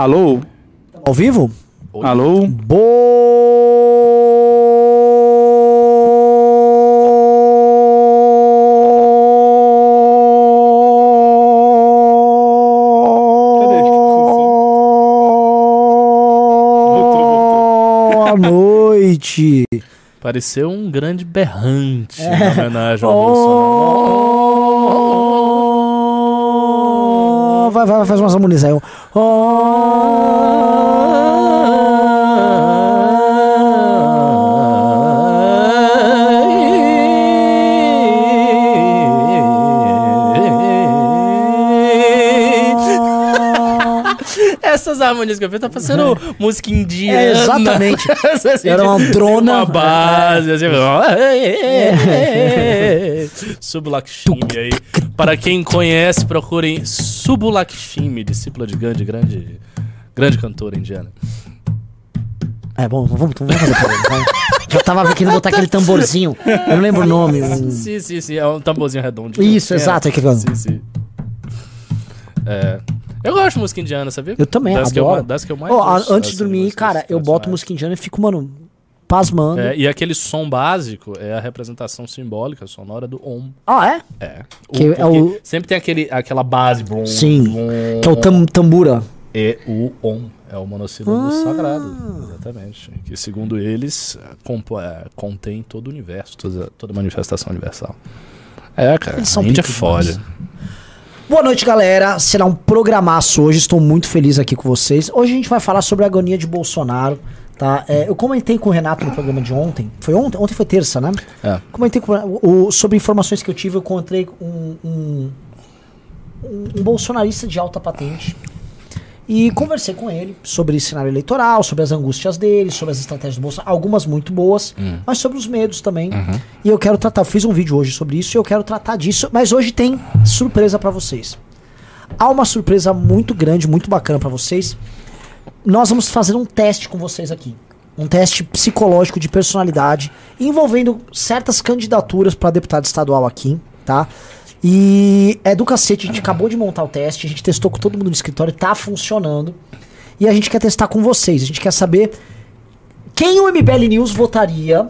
Alô? Ao vivo? Alô? Boa noite. Pareceu um grande berrante É. em homenagem ao Bolsonaro. Vai, vai, faz umas harmonias aí. Essas harmonias que eu fiz tá parecendo música indiana. É, exatamente. Assim, Era uma tem drona. Uma base, assim. Sublakshmi aí. Para quem conhece, procurem Sublakshmi, discípula de Gandhi, grande, grande cantora indiana. É bom, vamos, vamos fazer vai. Já tava querendo botar aquele tamborzinho. Eu não lembro o nome. um- Sim, sim, sim. É um tamborzinho redondo. Isso, É. exato. É que, Sim, sim. É. Eu gosto de música indiana, sabia? eu também das que eu, adoro. das que eu mais a- gosto, antes de dormir, cara, eu boto música indiana e fico, mano, pasmando. É, e aquele som básico é a representação simbólica, sonora do Om. Ah, é? É. Que é o- Sempre tem aquele, aquela base. Blum, Sim, blum, Que é o tam, tambura. E o Om. É o monossílabo Ah. sagrado. Exatamente. Que segundo eles, é, é, contém todo o universo, toda, toda manifestação universal. É, cara. Eles são a Índia é demais. Boa noite, galera. Será um programaço hoje. Estou muito feliz aqui com vocês. Hoje a gente vai falar sobre a agonia de Bolsonaro. Tá? É, eu comentei com o Renato no programa de ontem. Foi ontem? Ontem foi terça, né? É. Comentei com o, o- sobre informações que eu tive. Eu encontrei um, um, um, bolsonarista de alta patente. E conversei com ele sobre esse cenário eleitoral, sobre as angústias dele, sobre as estratégias do Bolsonaro, algumas muito boas, mas sobre os medos também. E eu quero tratar, eu fiz um vídeo hoje sobre isso e eu quero tratar disso, mas hoje tem surpresa pra vocês. Há uma surpresa muito grande, muito bacana pra vocês. Nós vamos fazer um teste com vocês aqui. Um teste psicológico de personalidade envolvendo certas candidaturas pra deputado estadual aqui, tá? E é do cacete, a gente acabou de montar o teste, a gente testou com todo mundo no escritório, tá funcionando. E a gente quer testar com vocês, a gente quer saber quem o MBL News votaria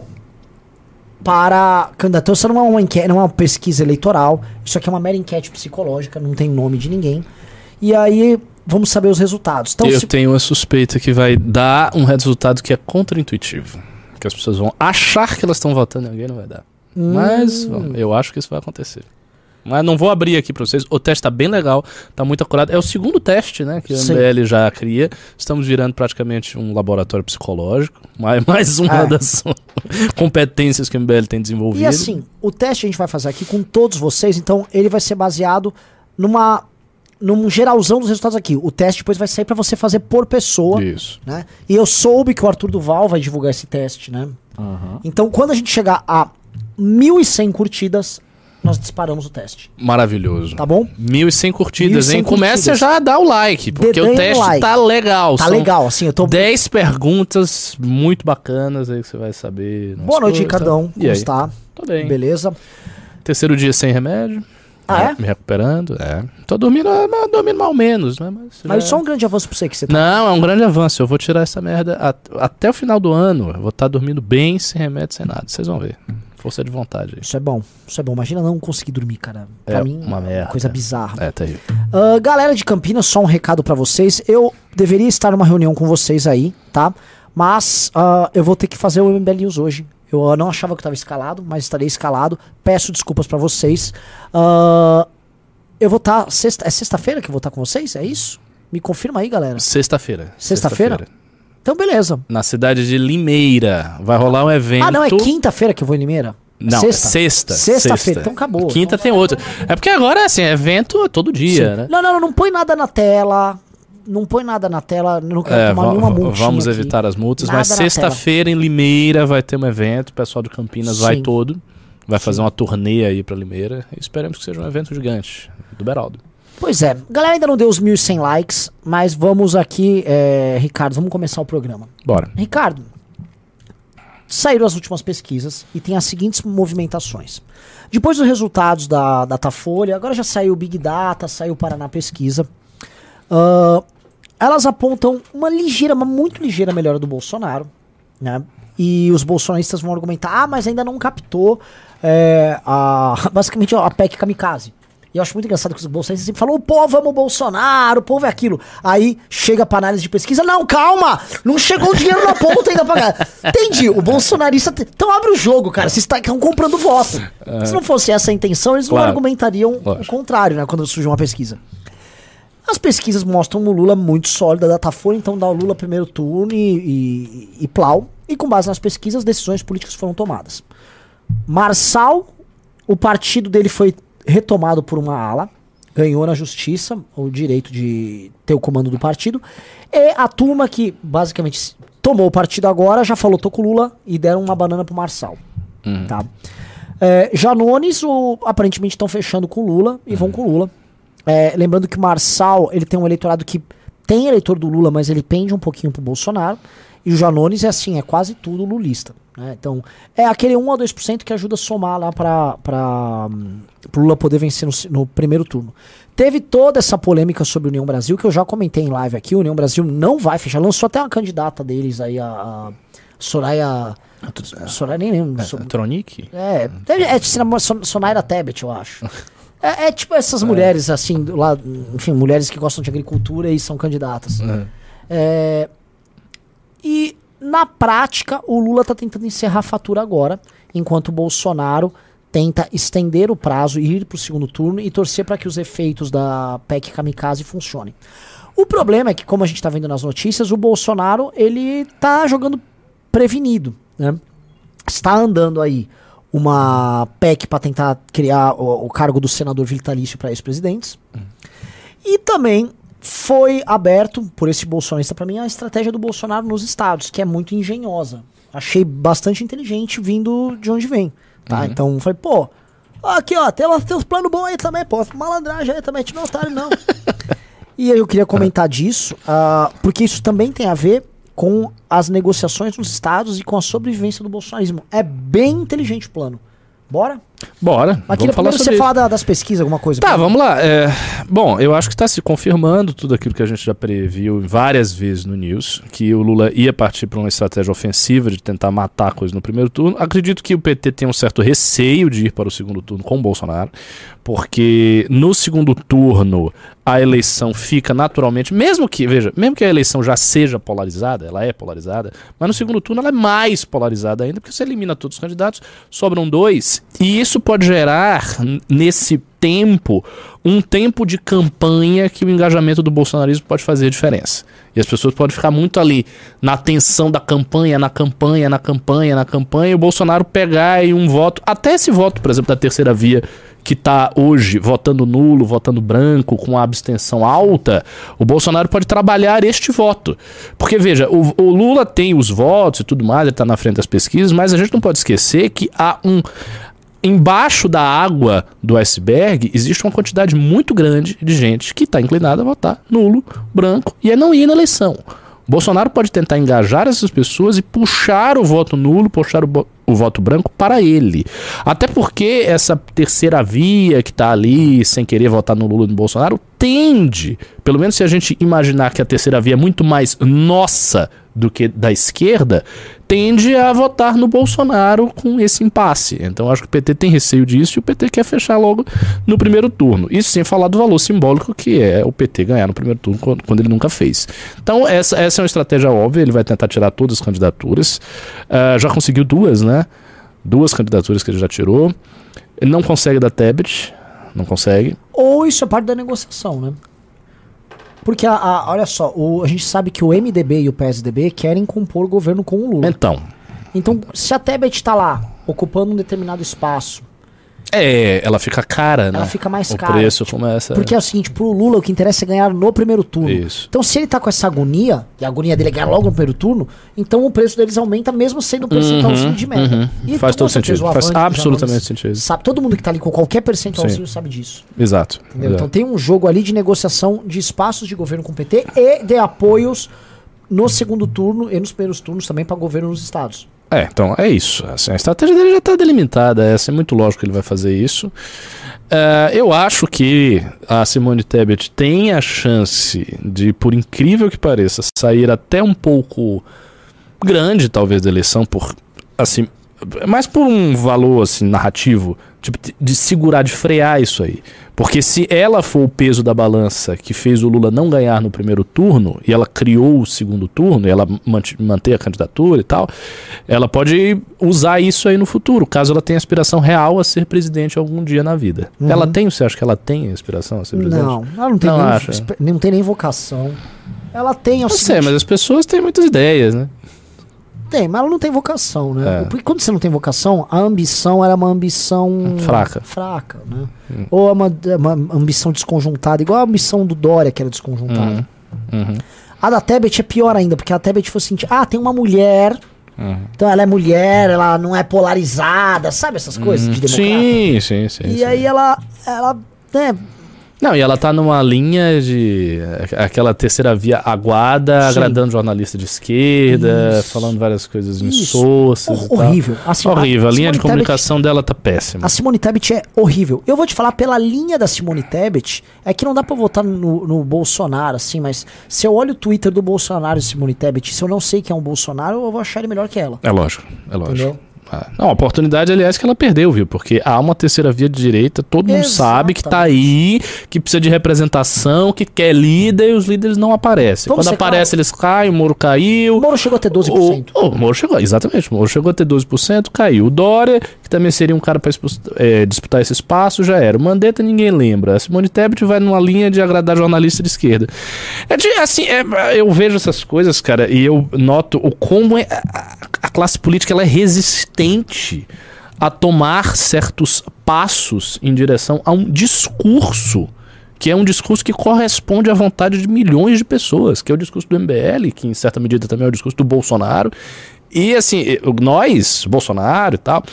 para candidato. Isso não é uma enquete, não é uma pesquisa eleitoral, isso aqui é uma mera enquete psicológica, não tem nome de ninguém. E aí vamos saber os resultados. Então, eu se- tenho uma suspeita que vai dar um resultado que é contraintuitivo. Que as pessoas vão achar que elas estão votando em alguém não vai dar. Hum. Mas vamos, eu acho que isso vai acontecer. Mas não vou abrir aqui pra vocês. O teste tá bem legal, tá muito acurado. É o segundo teste, né, que Sim. MBL já cria. Estamos virando praticamente um laboratório psicológico. Mais, mais uma É. das competências que o MBL tem desenvolvido. E assim, o teste a gente vai fazer aqui com todos vocês, então ele vai ser baseado numa num geralzão dos resultados aqui. O teste depois vai sair pra você fazer por pessoa, Isso. né? E eu soube que o Arthur Duval vai divulgar esse teste, né? Então, quando a gente chegar a 1.100 curtidas, nós disparamos o teste, Maravilhoso. tá bom? 1.100 curtidas, 1.100 hein? Curtidas. já a dar o like, porque o teste like. tá legal. Tá São legal, assim, eu tô 10 perguntas muito bacanas aí que você vai saber. Boa noite, coisas, tá? Como está? Tô bem. Beleza? Terceiro dia sem remédio. Ah, me- é? Me recuperando. É. Tô dormindo, mas dormindo mal menos, né? Mas, Mas já- só um grande avanço pra você que você tá. Não, é um grande avanço. Eu vou tirar essa merda at- até o final do ano. Eu vou estar dormindo bem, sem remédio, sem nada. Vocês vão ver. Força de vontade. aí. Isso é bom, isso é bom. Imagina não conseguir dormir, cara. Pra É mim, uma merda. coisa bizarra. É, terrível. Ah, galera de Campinas, só um recado pra vocês. Eu deveria estar numa reunião com vocês aí, tá? Mas ah, eu vou ter que fazer o MBL News hoje. Eu não achava que eu tava escalado, mas estarei escalado. Peço desculpas pra vocês. Ah, eu vou estar. sexta, é sexta-feira que eu vou estar com vocês? É isso? Me confirma aí, galera. Sexta-feira. Sexta-feira? Então, beleza. Na cidade de Limeira. Vai rolar um evento. Ah, não, é quinta-feira que eu vou em Limeira? Não, Sexta? sexta. Sexta-feira, então acabou. Quinta tem outro. É porque agora, assim, é evento todo dia, Sim. né? Não, não, não, não põe nada na tela. Não põe nada na tela. Não quero É, tomar nenhuma multinha vamos aqui. evitar as multas, Nada mas sexta-feira em Limeira vai ter um evento, o pessoal de Campinas vai Sim. todo, vai fazer uma turnê aí pra Limeira, esperamos que seja um evento gigante, do Beraldo. Pois é, galera ainda não deu os 1.100 likes, mas vamos aqui, é, Ricardo, vamos começar o programa. Bora. Ricardo, saíram as últimas pesquisas e tem as seguintes movimentações. Depois dos resultados da Datafolha, agora já saiu o Big Data, saiu o Paraná Pesquisa. Ah, elas apontam uma ligeira, uma muito ligeira melhora do Bolsonaro, né? E os bolsonaristas vão argumentar, ah, mas ainda não captou é, a, basicamente a PEC kamikaze. E eu acho muito engraçado que os bolsonaristas sempre falam, o povo ama o Bolsonaro, o povo é aquilo. Aí chega pra análise de pesquisa, não, calma, não chegou o dinheiro na ponta ainda pra. Entendi, o bolsonarista... Então abre o jogo, cara, vocês estão comprando voto. Se não fosse essa a intenção, eles claro. não argumentariam Lógico. o contrário, né, quando surge uma pesquisa. As pesquisas mostram o Lula muito sólido, a Datafolha então dá o Lula primeiro turno e, e, e plau. E com base nas pesquisas, decisões políticas foram tomadas. Marçal, o partido dele foi retomado por uma ala, ganhou na justiça o direito de ter o comando do partido. E a turma que basicamente tomou o partido agora já falou, tô com o Lula e deram uma banana pro Marçal. Uhum. Tá? É, Janones, o, aparentemente estão fechando com o Lula e uhum. vão com o Lula. É, lembrando que o Marçal ele tem um eleitorado que tem eleitor do Lula, mas ele pende um pouquinho pro Bolsonaro. E o Janones é assim, é quase tudo lulista. Né? Então, é aquele 1 a 2% que ajuda a somar lá para o Lula poder vencer no, no, primeiro turno. Teve toda essa polêmica sobre a União Brasil, que eu já comentei em live aqui. O União Brasil não vai fechar. Lançou até uma candidata deles aí, a, a Soraya. Soraya nem lembro. É, Tronic? É, é, é Sonaira Tebet, eu acho. É, é, tipo essas é. mulheres, assim, lá, enfim, mulheres que gostam de agricultura e são candidatas. É. é e na prática, o Lula está tentando encerrar a fatura agora, enquanto o Bolsonaro tenta estender o prazo e ir para o segundo turno e torcer para que os efeitos da PEC Kamikaze funcionem. O problema é que, como a gente está vendo nas notícias, o Bolsonaro ele tá jogando prevenido, né? Está andando aí uma PEC para tentar criar o, o, cargo do senador vitalício para ex-presidentes. Hum. E também foi aberto por esse bolsonarista para mim a estratégia do Bolsonaro nos estados, que é muito engenhosa. Achei bastante inteligente vindo de onde vem. Tá? Uhum. Então falei, pô, aqui ó, tem os planos bons aí também, pô, malandragem aí também, te não otário não. e aí eu queria comentar disso, uh, porque isso também tem a ver com as negociações nos estados e com a sobrevivência do bolsonarismo. É bem inteligente o plano. Bora? Bora. Aqui vamos falar você falar das pesquisas, alguma coisa. Tá, vamos lá. É, bom, eu acho que está se confirmando tudo aquilo que a gente já previu várias vezes no News, que o Lula ia partir para uma estratégia ofensiva de tentar matar a coisa no primeiro turno. Acredito que o PT tem um certo receio de ir para o segundo turno com o Bolsonaro, porque no segundo turno a eleição fica naturalmente, mesmo que, veja, mesmo que a eleição já seja polarizada, ela é polarizada, mas no segundo turno ela é mais polarizada ainda, porque você elimina todos os candidatos, sobram dois, e isso pode gerar nesse tempo um tempo de campanha que o engajamento do bolsonarismo pode fazer diferença. E as pessoas podem ficar muito ali na tensão da campanha, na campanha, na campanha, na campanha, e o Bolsonaro pegar aí um voto, até esse voto, por exemplo, da terceira via que está hoje votando nulo, votando branco, com a abstenção alta, o Bolsonaro pode trabalhar este voto. Porque, veja, o, o Lula tem os votos e tudo mais, ele está na frente das pesquisas, mas a gente não pode esquecer que há um. Embaixo da água do iceberg existe uma quantidade muito grande de gente que está inclinada a votar nulo, branco e a não ir na eleição. Bolsonaro pode tentar engajar essas pessoas e puxar o voto nulo, puxar o, o voto branco para ele. Até porque essa terceira via que está ali, sem querer votar no Lula e no Bolsonaro, tende, pelo menos se a gente imaginar que a terceira via é muito mais nossa do que da esquerda, tende a votar no Bolsonaro com esse impasse. Então acho que o PT tem receio disso e o PT quer fechar logo no primeiro turno. Isso sem falar do valor simbólico que é o PT ganhar no primeiro turno quando, ele nunca fez. Então essa, essa é uma estratégia óbvia, ele vai tentar tirar todas as candidaturas. Uh, já conseguiu duas, né? Duas candidaturas que ele já tirou. Ele não consegue da Tebet, não consegue. Ou isso é parte da negociação, né? Porque, a, a, olha só, o, a gente sabe que o MDB e o PSDB querem compor o governo com o Lula. Então. Então, se a Tebet está lá, ocupando um determinado espaço, é, ela fica cara, né? Ela fica mais o cara. O preço começa. Porque é o seguinte, pro Lula o que interessa é ganhar no primeiro turno. Isso. Então se ele tá com essa agonia, e a agonia dele é ganhar logo no primeiro turno, então o preço deles aumenta mesmo sendo um percentualzinho uhum, de meta. Uhum. E Faz todo sentido. Faz absolutamente sentido. Sabe, todo mundo que tá ali com qualquer percentualzinho sabe disso. Exato. Exato. Então tem um jogo ali de negociação de espaços de governo com o PT e de apoios no segundo turno e nos primeiros turnos também para governo nos estados. É, então é isso. Assim, a estratégia dele já está delimitada. É, é muito lógico que ele vai fazer isso. É, eu acho que a Simone Tebet tem a chance de, por incrível que pareça, sair até um pouco grande, talvez, da eleição, por assim, mais por um valor assim narrativo, tipo, de segurar, de frear isso aí. Porque se ela for o peso da balança que fez o Lula não ganhar no primeiro turno, e ela criou o segundo turno, e ela manter a candidatura e tal, ela pode usar isso aí no futuro, caso ela tenha aspiração real a ser presidente algum dia na vida. Uhum. Ela tem, você acha que ela tem aspiração a ser presidente? Não, ela não tem, não, nem, não tem nem vocação. Ela tem. Não sei, mas as pessoas têm muitas ideias, né? Tem, mas ela não tem vocação, né? É. Porque quando você não tem vocação, a ambição era uma ambição fraca. Fraca, né? Hum. Ou é uma, é uma ambição desconjuntada, igual a ambição do Dória, que era desconjuntada. Uhum. Uhum. A da Tebet é pior ainda, porque a Tebet foi assim: ah, tem uma mulher. Uhum. Então ela é mulher, ela não é polarizada, sabe essas coisas de democrata? Sim, sim, sim. E sim. aí ela, ela né, não, e ela tá numa linha de. aquela terceira via aguada, Sim. agradando jornalista de esquerda, Isso. falando várias coisas insossas. Hor horrível. Horrível. A, a linha de comunicação Tebet, dela tá péssima. A Simone Tebet é horrível. Eu vou te falar, pela linha da Simone Tebet, é que não dá pra votar no, no Bolsonaro, assim, mas se eu olho o Twitter do Bolsonaro e Simone Tebet, se eu não sei quem é um Bolsonaro, eu vou achar ele melhor que ela. É lógico, é lógico. Entendeu? Ah, não, a oportunidade, aliás, que ela perdeu, viu? Porque há uma terceira via de direita, todo mundo Exatamente. sabe que tá aí, que precisa de representação, que quer líder e os líderes não aparecem. Vamos Quando aparece, eles caem, o Moro caiu. O Moro chegou a ter 12%. O, o Moro chegou, exatamente. O Moro chegou a ter 12%, caiu. O Dória, que também seria um cara para é, disputar esse espaço, já era. O Mandetta ninguém lembra. A Simone Tebet vai numa linha de agradar jornalista de esquerda. É de, assim, é, eu vejo essas coisas, cara, e eu noto o como é, a, a classe política ela é resistente resistente a tomar certos passos em direção a um discurso que é um discurso que corresponde à vontade de milhões de pessoas, que é o discurso do MBL, que em certa medida também é o discurso do Bolsonaro, e assim, nós, Bolsonaro e tal,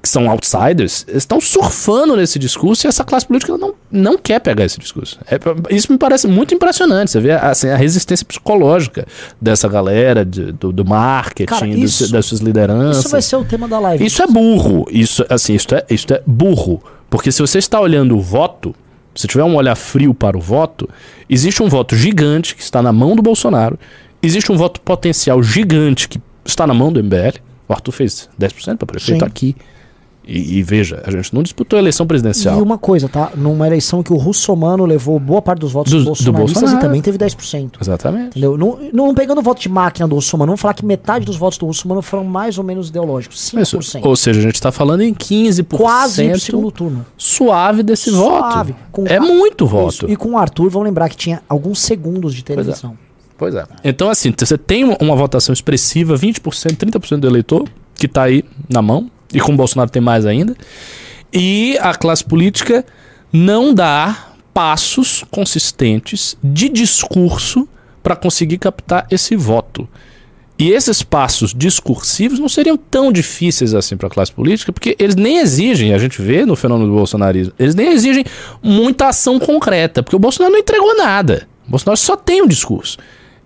que são outsiders, estão surfando nesse discurso e essa classe política não, não quer pegar esse discurso. É, isso me parece muito impressionante. Você vê assim, a resistência psicológica dessa galera, de, do, do, marketing, Cara, isso, do, das suas lideranças. Isso vai ser o tema da live. Isso é burro. Isso, assim, isso é, isso é burro. Porque se você está olhando o voto, se tiver um olhar frio para o voto, existe um voto gigante que está na mão do Bolsonaro, existe um voto potencial gigante que está na mão do MBL. O Arthur fez 10% para prefeito Sim. aqui. E, e, veja, a gente não disputou a eleição presidencial. E uma coisa, tá? Numa eleição que o Russomano levou boa parte dos votos do, bolsonaristas do Bolsonaro. e também teve 10%. Exatamente. Entendeu? Não, não pegando o voto de máquina do Russomano, vamos falar que metade dos votos do Russomano foram mais ou menos ideológicos. 5%. Isso, ou seja, a gente está falando em 15%. Quase no segundo turno. Suave desse suave. voto. Com é muito voto. Isso. E com o Arthur, vamos lembrar que tinha alguns segundos de televisão. Pois é. Então, assim, você tem uma votação expressiva, 20%, 30% do eleitor, que está aí na mão, e com o Bolsonaro tem mais ainda. E a classe política não dá passos consistentes de discurso para conseguir captar esse voto. E esses passos discursivos não seriam tão difíceis assim para a classe política, porque eles nem exigem, a gente vê no fenômeno do bolsonarismo, eles nem exigem muita ação concreta, porque o Bolsonaro não entregou nada. O Bolsonaro só tem um discurso.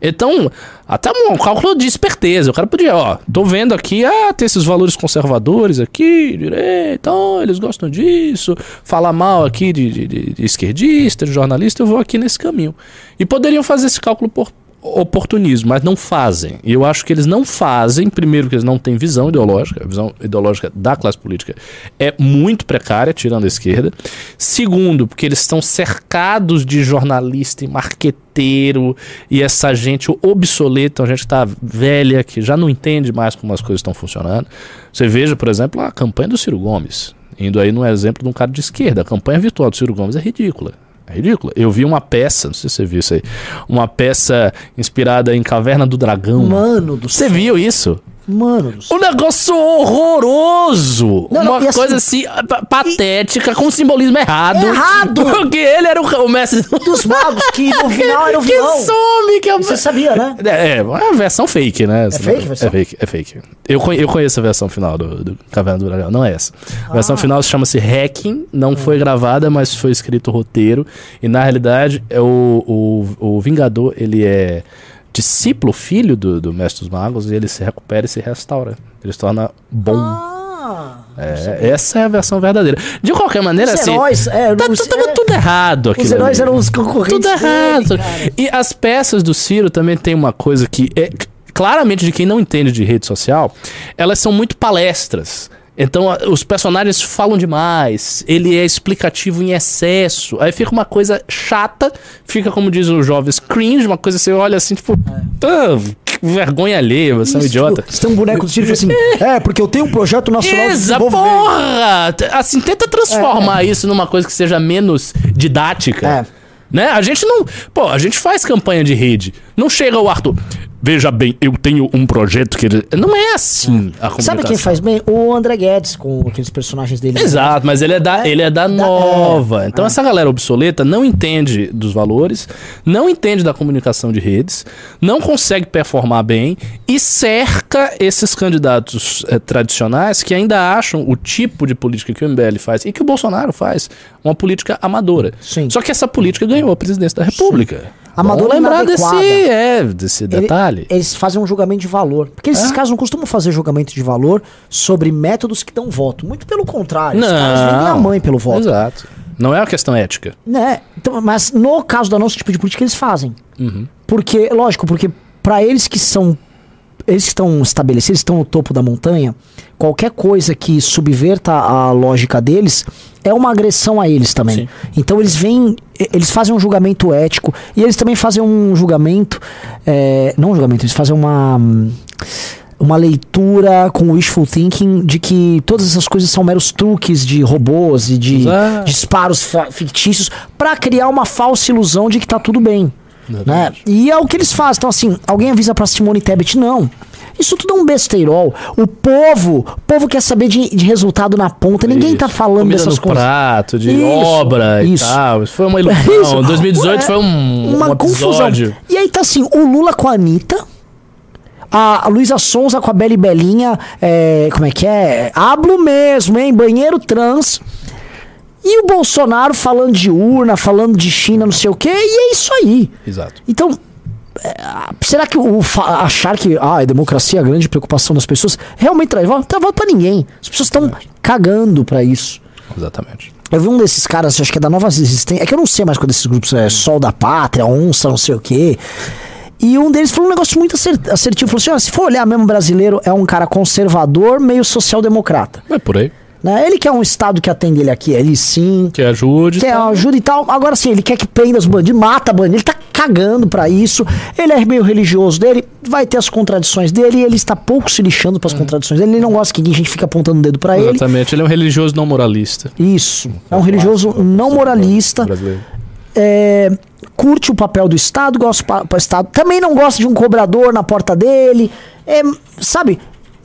Então, até um cálculo de esperteza. O cara podia, ó, tô vendo aqui, ah, tem esses valores conservadores aqui, direita, ó, eles gostam disso, falar mal aqui de, de, de esquerdista, de jornalista, eu vou aqui nesse caminho. E poderiam fazer esse cálculo por, oportunismo, mas não fazem. E eu acho que eles não fazem, primeiro, que eles não têm visão ideológica, a visão ideológica da classe política é muito precária, tirando a esquerda. Segundo, porque eles estão cercados de jornalista e marqueteiro e essa gente obsoleta, a gente está velha, que já não entende mais como as coisas estão funcionando. Você veja, por exemplo, a campanha do Ciro Gomes, indo aí no exemplo de um cara de esquerda. A campanha virtual do Ciro Gomes é ridícula. É ridículo. Eu vi uma peça, não sei se você viu isso aí, uma peça inspirada em Caverna do Dragão. Mano do Você viu isso? Mano. Um negócio horroroso. Não, uma não, coisa assim, assim patética, e... com simbolismo errado. Errado! Porque ele era o, o mestre dos magos, que no final era o vilão. Que some, que é... Você sabia, né? É, é uma versão fake, né? É fake, versão? É fake, é fake. Eu, eu conheço a versão final do, do Caverna do Dragão, não é essa. A versão ah. final chama-se Hacking, não foi gravada, mas foi escrito o roteiro. E na realidade, é o, o, o Vingador, ele é discípulo, filho do, do mestre dos magos, e ele se recupera e se restaura. Ele se torna bom. Ah, É, essa é a versão verdadeira. De qualquer maneira, os assim. heróis, é, tá- os- tava é, tudo errado aqui. os heróis eram os concorrentes Tudo dele, errado. cara. E as peças do Ciro também tem uma coisa que é claramente de quem não entende de rede social, elas são muito palestras. Então a- os personagens falam demais, ele é explicativo em excesso. Aí fica uma coisa chata, fica como diz os jovens, cringe, uma coisa que você olha assim, tipo, que vergonha alheia, você é um Isso, idiota. Tipo, você tem um boneco do e fala assim: É, porque eu tenho um projeto nacional de Exa, desenvolvimento. porra! Assim, tenta transformar isso numa coisa que seja menos didática. É. Né? A gente não. Pô, a gente faz campanha de rede. Não chega o Arthur. Veja bem, eu tenho um projeto que. ele-" Não é assim a comunicação. Sabe quem faz bem? O André Guedes, com aqueles personagens dele. Exato, mas ele é da, ele é da nova. então essa galera obsoleta não entende dos valores, não entende da comunicação de redes, não consegue performar bem e cerca esses candidatos eh, tradicionais que ainda acham o tipo de política que o MBL faz e que o Bolsonaro faz, uma política amadora. Sim. Só que essa política ganhou a presidência da República. Amadora Vamos lembrar desse, inadequada. é, desse Ele- detalhe. Eles fazem um julgamento de valor. Porque esses É? caras não costumam fazer julgamento de valor sobre métodos que dão voto. Muito pelo contrário. Os caras vendem a mãe pelo voto. Exato. Não é uma questão ética. Né? Então, mas no caso do nosso tipo de política, eles fazem. Uhum. Porque, lógico, porque pra eles que são. Eles estão estabelecidos, estão no topo da montanha, qualquer coisa que subverta a lógica deles é uma agressão a eles também. Sim. Então eles vêm. Eles fazem um julgamento ético e eles também fazem um julgamento. é, não um julgamento, eles fazem uma. Uma leitura com wishful thinking de que todas essas coisas são meros truques de robôs e de Exato. disparos fictícios pra criar uma falsa ilusão de que tá tudo bem. Né? Exatamente. E é o que eles fazem. Então, assim, alguém avisa pra Simone Tebet, não. Isso tudo é um besteirol. O povo, o povo quer saber de, de resultado na ponta. Ninguém tá Isso. falando Comida dessas no coisas. prato, de Isso, obra isso. e tal. Isso foi uma ilusão. Isso. 2018 É, foi um, uma um confusão. E aí tá assim, o Lula com a Anitta, a Luísa Sonza com a Bela e Belinha, é, como é que é? Hablo mesmo, hein? Banheiro trans. E o Bolsonaro falando de urna, falando de China, não sei o quê, e é isso aí. Exato. Então, é, será que o achar que ah, a democracia é a grande preocupação das pessoas realmente traz voto? Não traz voto pra ninguém. As pessoas estão cagando pra isso. Exatamente. Eu vi um desses caras, acho que é da Nova Resistência. É que eu não sei mais qual desses grupos é Sol da Pátria, Onça, não sei o quê. E um deles falou um negócio muito assertivo. Falou assim: ó, se for olhar mesmo brasileiro, é um cara conservador, meio social-democrata. É por aí. Né? Ele quer um Estado que atende ele aqui, ele sim. Que ajude. Quer tá? ajuda e tal. Agora sim, ele quer que prenda os bandidos, mata bandido. Ele tá cagando pra isso. Ele é meio religioso dele, vai ter as contradições dele e ele está pouco se lixando pras contradições dele. Ele não gosta que a gente fica apontando o dedo pra ele. Exatamente. Ele é um religioso não moralista. Isso. É um religioso não moralista. Brasileiro. é, curte o papel do Estado, gosta do Estado. Também não gosta de um cobrador na porta dele. É, sabe?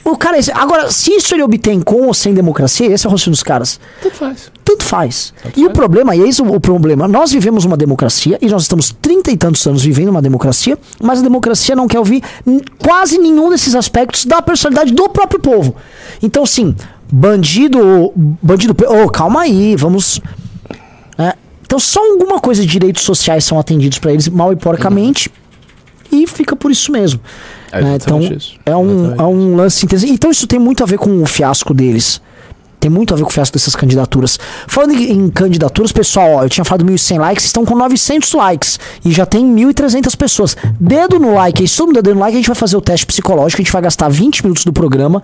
O cara. é- Agora, se isso ele obtém com ou sem democracia, esse é o raciocínio dos caras. Tudo faz. Tanto faz. Tanto e o faz. problema, e eis o, o problema, nós vivemos uma democracia e nós estamos trinta e tantos anos vivendo uma democracia, mas a democracia não quer ouvir quase nenhum desses aspectos da personalidade do próprio povo. Então, sim, bandido, bandido, oh, calma aí, vamos. né? Então, só alguma coisa de direitos sociais são atendidos para eles mal e porcamente. E fica por isso mesmo. É né? Então, isso. é um, é um lance interessante. Então, isso tem muito a ver com o fiasco deles. Tem muito a ver com o fiasco dessas candidaturas. Falando em, candidaturas, pessoal, ó, eu tinha falado 1.100 likes, estão com 900 likes. E já tem 1.300 pessoas. Dedo no like, aí, se todo mundo dedo no like, a gente vai fazer o teste psicológico. A gente vai gastar 20 minutos do programa.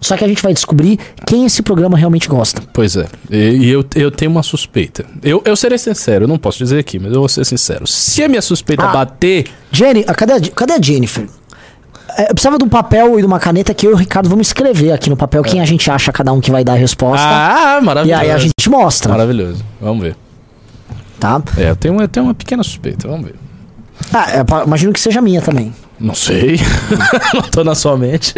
Só que a gente vai descobrir quem esse programa realmente gosta. Pois é. E, e eu, eu tenho uma suspeita. Eu, eu serei sincero, eu não posso dizer aqui, mas eu vou ser sincero. Se a minha suspeita Ah. bater. Jenny, ah, cadê a, cadê a Jennifer? É, eu precisava de um papel e de uma caneta que eu e o Ricardo vamos escrever aqui no papel quem a gente acha cada um que vai dar a resposta. Ah, e maravilhoso. aí a gente mostra, Maravilhoso. Vamos ver. tá? É, eu tenho, eu tenho uma pequena suspeita, vamos ver. Ah, é, imagino que seja minha também. Não sei. não tô na sua mente.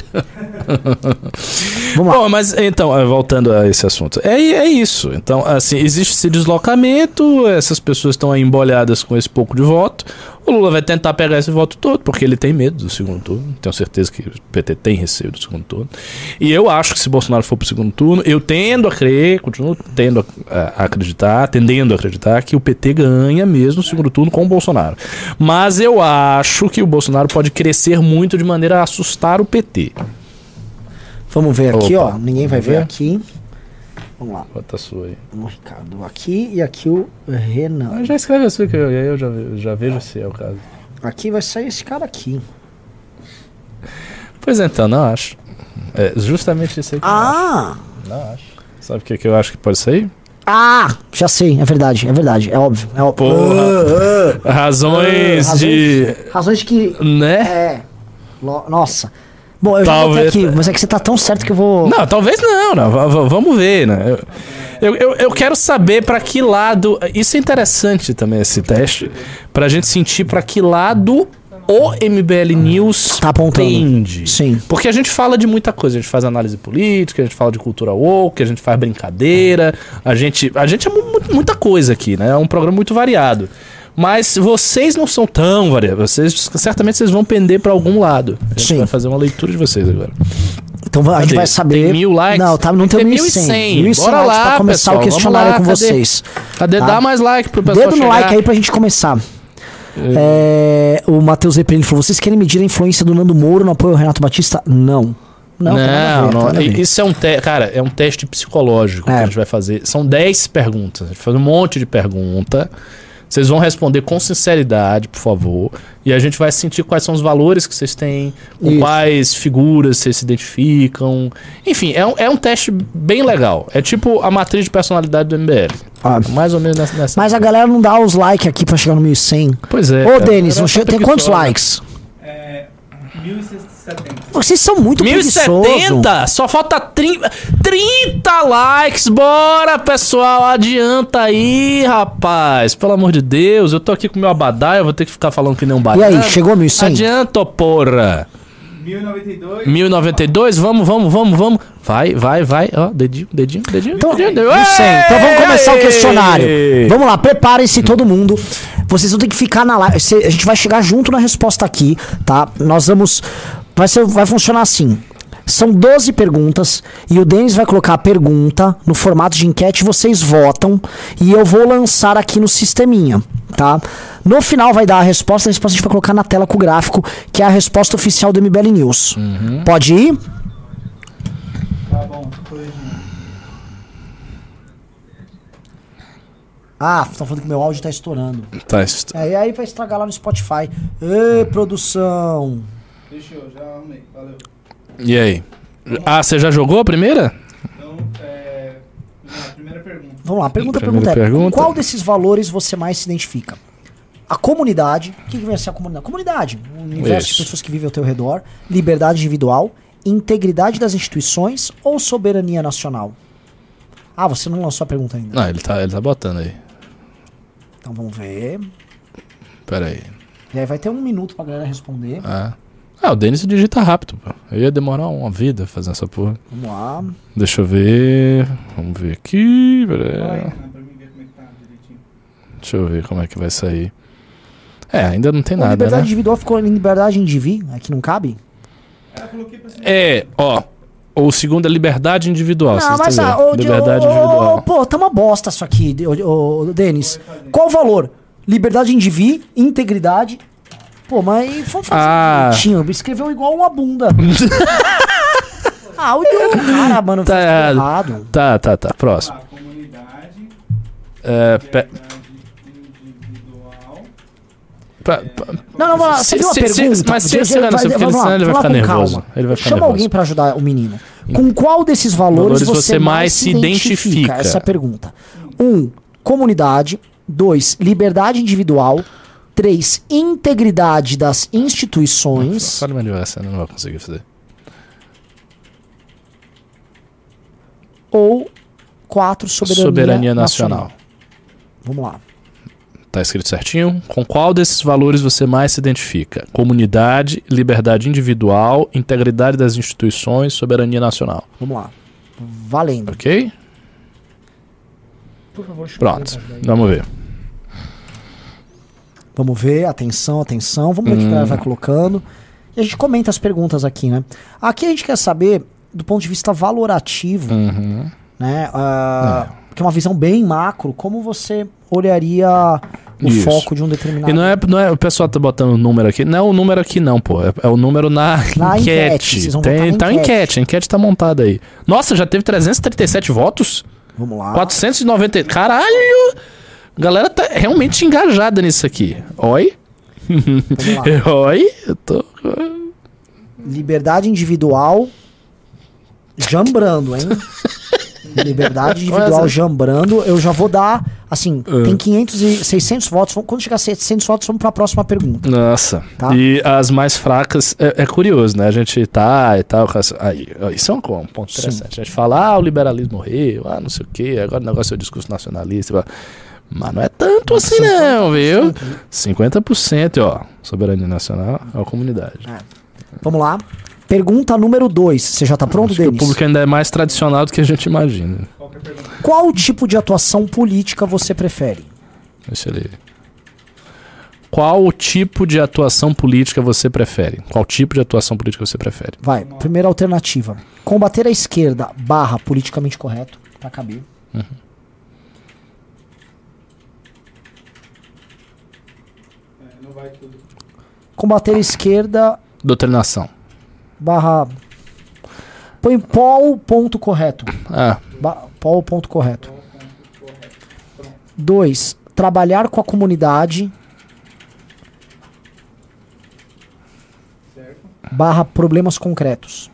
Vamos lá. Bom, mas então, eh, voltando a esse assunto. É, é isso. Então, assim, existe esse deslocamento, essas pessoas estão aí embolhadas com esse pouco de voto. O Lula vai tentar pegar esse voto todo, porque ele tem medo do segundo turno. Tenho certeza que o PT tem receio do segundo turno. E eu acho que se Bolsonaro for pro segundo turno, eu tendo a crer, continuo tendo a, a acreditar, tendendo a acreditar que o PT ganha mesmo o segundo turno com o Bolsonaro. Mas eu acho que o Bolsonaro pode crescer muito de maneira a assustar o PT. Vamos ver aqui, Opa, ó. Ninguém vai ver? aqui. Vamos lá. Bota a sua aí. O Ricardo aqui e aqui o Renan. Ah, já escreve a sua que eu, aí eu já, já vejo se é o caso. Aqui vai sair esse cara aqui. Pois então, não acho. É justamente isso aí que eu Ah! acho. Não acho. Sabe o que, que eu acho que pode sair? Ah! Já sei, é verdade, é verdade. É óbvio. É óbvio. Porra. Ah, Razões razões- de. ah. Razões de que. Né? É. Nossa. Bom, eu já Talvez- aqui, mas é que você tá tão certo que eu vou. Não, talvez não, não. Vamos ver, né? Eu, eu, eu, quero saber pra que lado. Isso é interessante também, esse teste. Pra gente sentir pra que lado o MBL News Tá apontando. pende. Sim. Porque a gente fala de muita coisa, a gente faz análise política, a gente fala de cultura woke, a gente faz brincadeira, a gente, a gente é mu- mu- muita coisa aqui, né? É um programa muito variado. Mas vocês não são tão variados, vocês certamente vocês vão pender pra algum lado. A gente Sim. vai fazer uma leitura de vocês agora. Então a gente Cadê? vai saber. Tem mil likes? Não, tá, não tem Tem 1.100. 1.100. Bora likes lá, pra começar pessoal, o questionário vamos com lá, cadê? vocês. Cadê? Tá. Dá mais like pro pessoal Dedo no chegar. like aí pra gente começar. É, o Matheus Reprene falou: vocês querem medir a influência do Nando Moro no apoio ao Renato Batista? Não. Não, Não, ver, não. Isso é um te cara, é um teste psicológico É. que a gente vai fazer. São 10 perguntas. A gente faz um monte de pergunta. Vocês vão responder com sinceridade, por favor. E a gente vai sentir quais são os valores que vocês têm, com Isso. quais figuras vocês se identificam. Enfim, é um, é um teste bem legal. É tipo a matriz de personalidade do MBL. Ah, Mais ou menos nessa. nessa- mas a galera não dá os likes aqui pra chegar no 1.100. Pois é. Ô. Denis, não chega, tem quantos likes? É. 1070. Vocês são muito preguiçosos. 1070? Só falta 30, 30 likes. Bora, pessoal. Adianta aí, rapaz. Pelo amor de Deus. Eu tô aqui com meu abadá. Eu vou ter que ficar falando que nem um E baiano. aí, chegou a 1.100? Adianta, porra. 1092. 1092? Vamos, vamos, vamos, vamos. Vai, vai, vai. Ó, dedinho, dedinho, dedinho. Então, dedinho. 1.100. Então vamos começar o questionário. Vamos lá, preparem-se todo mundo. Vocês vão ter que ficar na live. A gente vai chegar junto na resposta aqui, tá? Nós vamos. Vai, ser, vai funcionar assim. São 12 perguntas e o Denis vai colocar a pergunta no formato de enquete, vocês votam e eu vou lançar aqui no sisteminha, tá? No final vai dar a resposta, a resposta a gente vai colocar na tela com o gráfico, que é a resposta oficial do MBL News. Pode ir? Tá bom. Ah, estão falando que meu áudio tá estourando. Tá, est- É, e aí vai estragar lá no Spotify. Ê, produção. Eu, já arrumei. Valeu. E aí? Ah, você já jogou a primeira? Então, é. A primeira pergunta. Vamos lá, pergunta, Primeira pergunta é, pergunta. qual desses valores você mais se identifica? A comunidade, o que, que vem a ser a comunidade? Comunidade, o universo Isso. de pessoas que vivem ao teu redor, liberdade individual, integridade das instituições ou soberania nacional? Ah, você não lançou a pergunta ainda. Não, ele tá, ele tá botando aí. Então vamos ver. Pera aí. E aí vai ter um minuto pra galera responder. Ah. Ah, o Denis digita rápido, pô. Eu ia demorar uma vida fazendo essa porra. Vamos lá. Deixa eu ver. Vamos ver aqui. Pera é tá. Deixa eu ver como é que vai sair. É, ainda não tem A nada, liberdade né? individual ficou em liberdade indivíduo, aqui não cabe? É. É, ó. O segundo é liberdade individual. Não, mas ah, ô, Di- liberdade ô, individual. Pô, tá uma bosta isso aqui, ô, ô, ô, Denis. Qual o valor? Liberdade indivíduo, integridade. Pô, mas vamos fazer Ah. Escreveu igual uma bunda. ah, o cara, mano, Tá fez errado. Tá, tá, tá. Próximo. Tá, comunidade, É, pe- individual. pa- pa- Não, não, lá. Se- Você viu a se- se- pergunta? mas se cara não sei ele- lá, senão ele vai ficar nervoso. calma. Ele vai ficar Chama nervoso. alguém pra ajudar o menino. Com qual desses valores, Valores você, mais se identifica? Essa é a pergunta. Um, comunidade. Dois, liberdade individual. Três, integridade das instituições. Fala mais devagar, não vai conseguir fazer. Ou quatro, soberania, Soberania nacional. nacional. Vamos lá. Tá escrito certinho? Com qual desses valores você mais se identifica? Comunidade, liberdade individual, integridade das instituições, soberania nacional. Vamos lá. Valendo. Ok? Por favor, Pronto. Vamos ver. Vamos ver, atenção, atenção. Vamos ver o que a Hum. galera vai colocando. E a gente comenta as perguntas aqui, né? Aqui a gente quer saber, do ponto de vista valorativo, Uhum. né? ah, Que é uma visão bem macro, como você olharia o Isso. foco de um determinado. E não é, não é. O pessoal tá botando o número aqui. Não é o número aqui, não, pô. É, é o número na, Na enquete, enquete. Tem, tá enquete. enquete. A enquete tá montada aí. Nossa, já teve 337 votos? Vamos lá. 490. Caralho! A galera tá realmente engajada nisso aqui. Oi? Oi? Eu tô. Liberdade individual jambrando, hein? Liberdade individual jambrando. Eu já vou dar, assim, Ah. tem 500 e 600 votos. Quando chegar a 700 votos, vamos para a próxima pergunta. Nossa. Tá. E as mais fracas, é, é curioso, né? A gente tá e tal. Aí, isso é um, um ponto Sim. interessante. A gente fala, ah, o liberalismo morreu, ah, não sei o quê, agora o negócio é o discurso nacionalista. blá. Mas não é tanto assim, não, viu? 50%, ó. Soberania nacional é a comunidade. Vamos lá. Pergunta número 2. Você já tá pronto, Acho que o Denis? público ainda é mais tradicional do que a gente imagina. Qual tipo de atuação política você prefere? Deixa ele. Qual o tipo de atuação política você prefere? Qual tipo de atuação política você prefere? Vai, primeira alternativa. Combater a esquerda barra politicamente correto, pra caber. É, vai tudo. Combater a esquerda Doutrinação. barra... Põe pol ponto correto. Ah, Ba pol ponto correto. Qual o ponto correto? Pronto. 2. Trabalhar com a comunidade Certo? barra problemas concretos.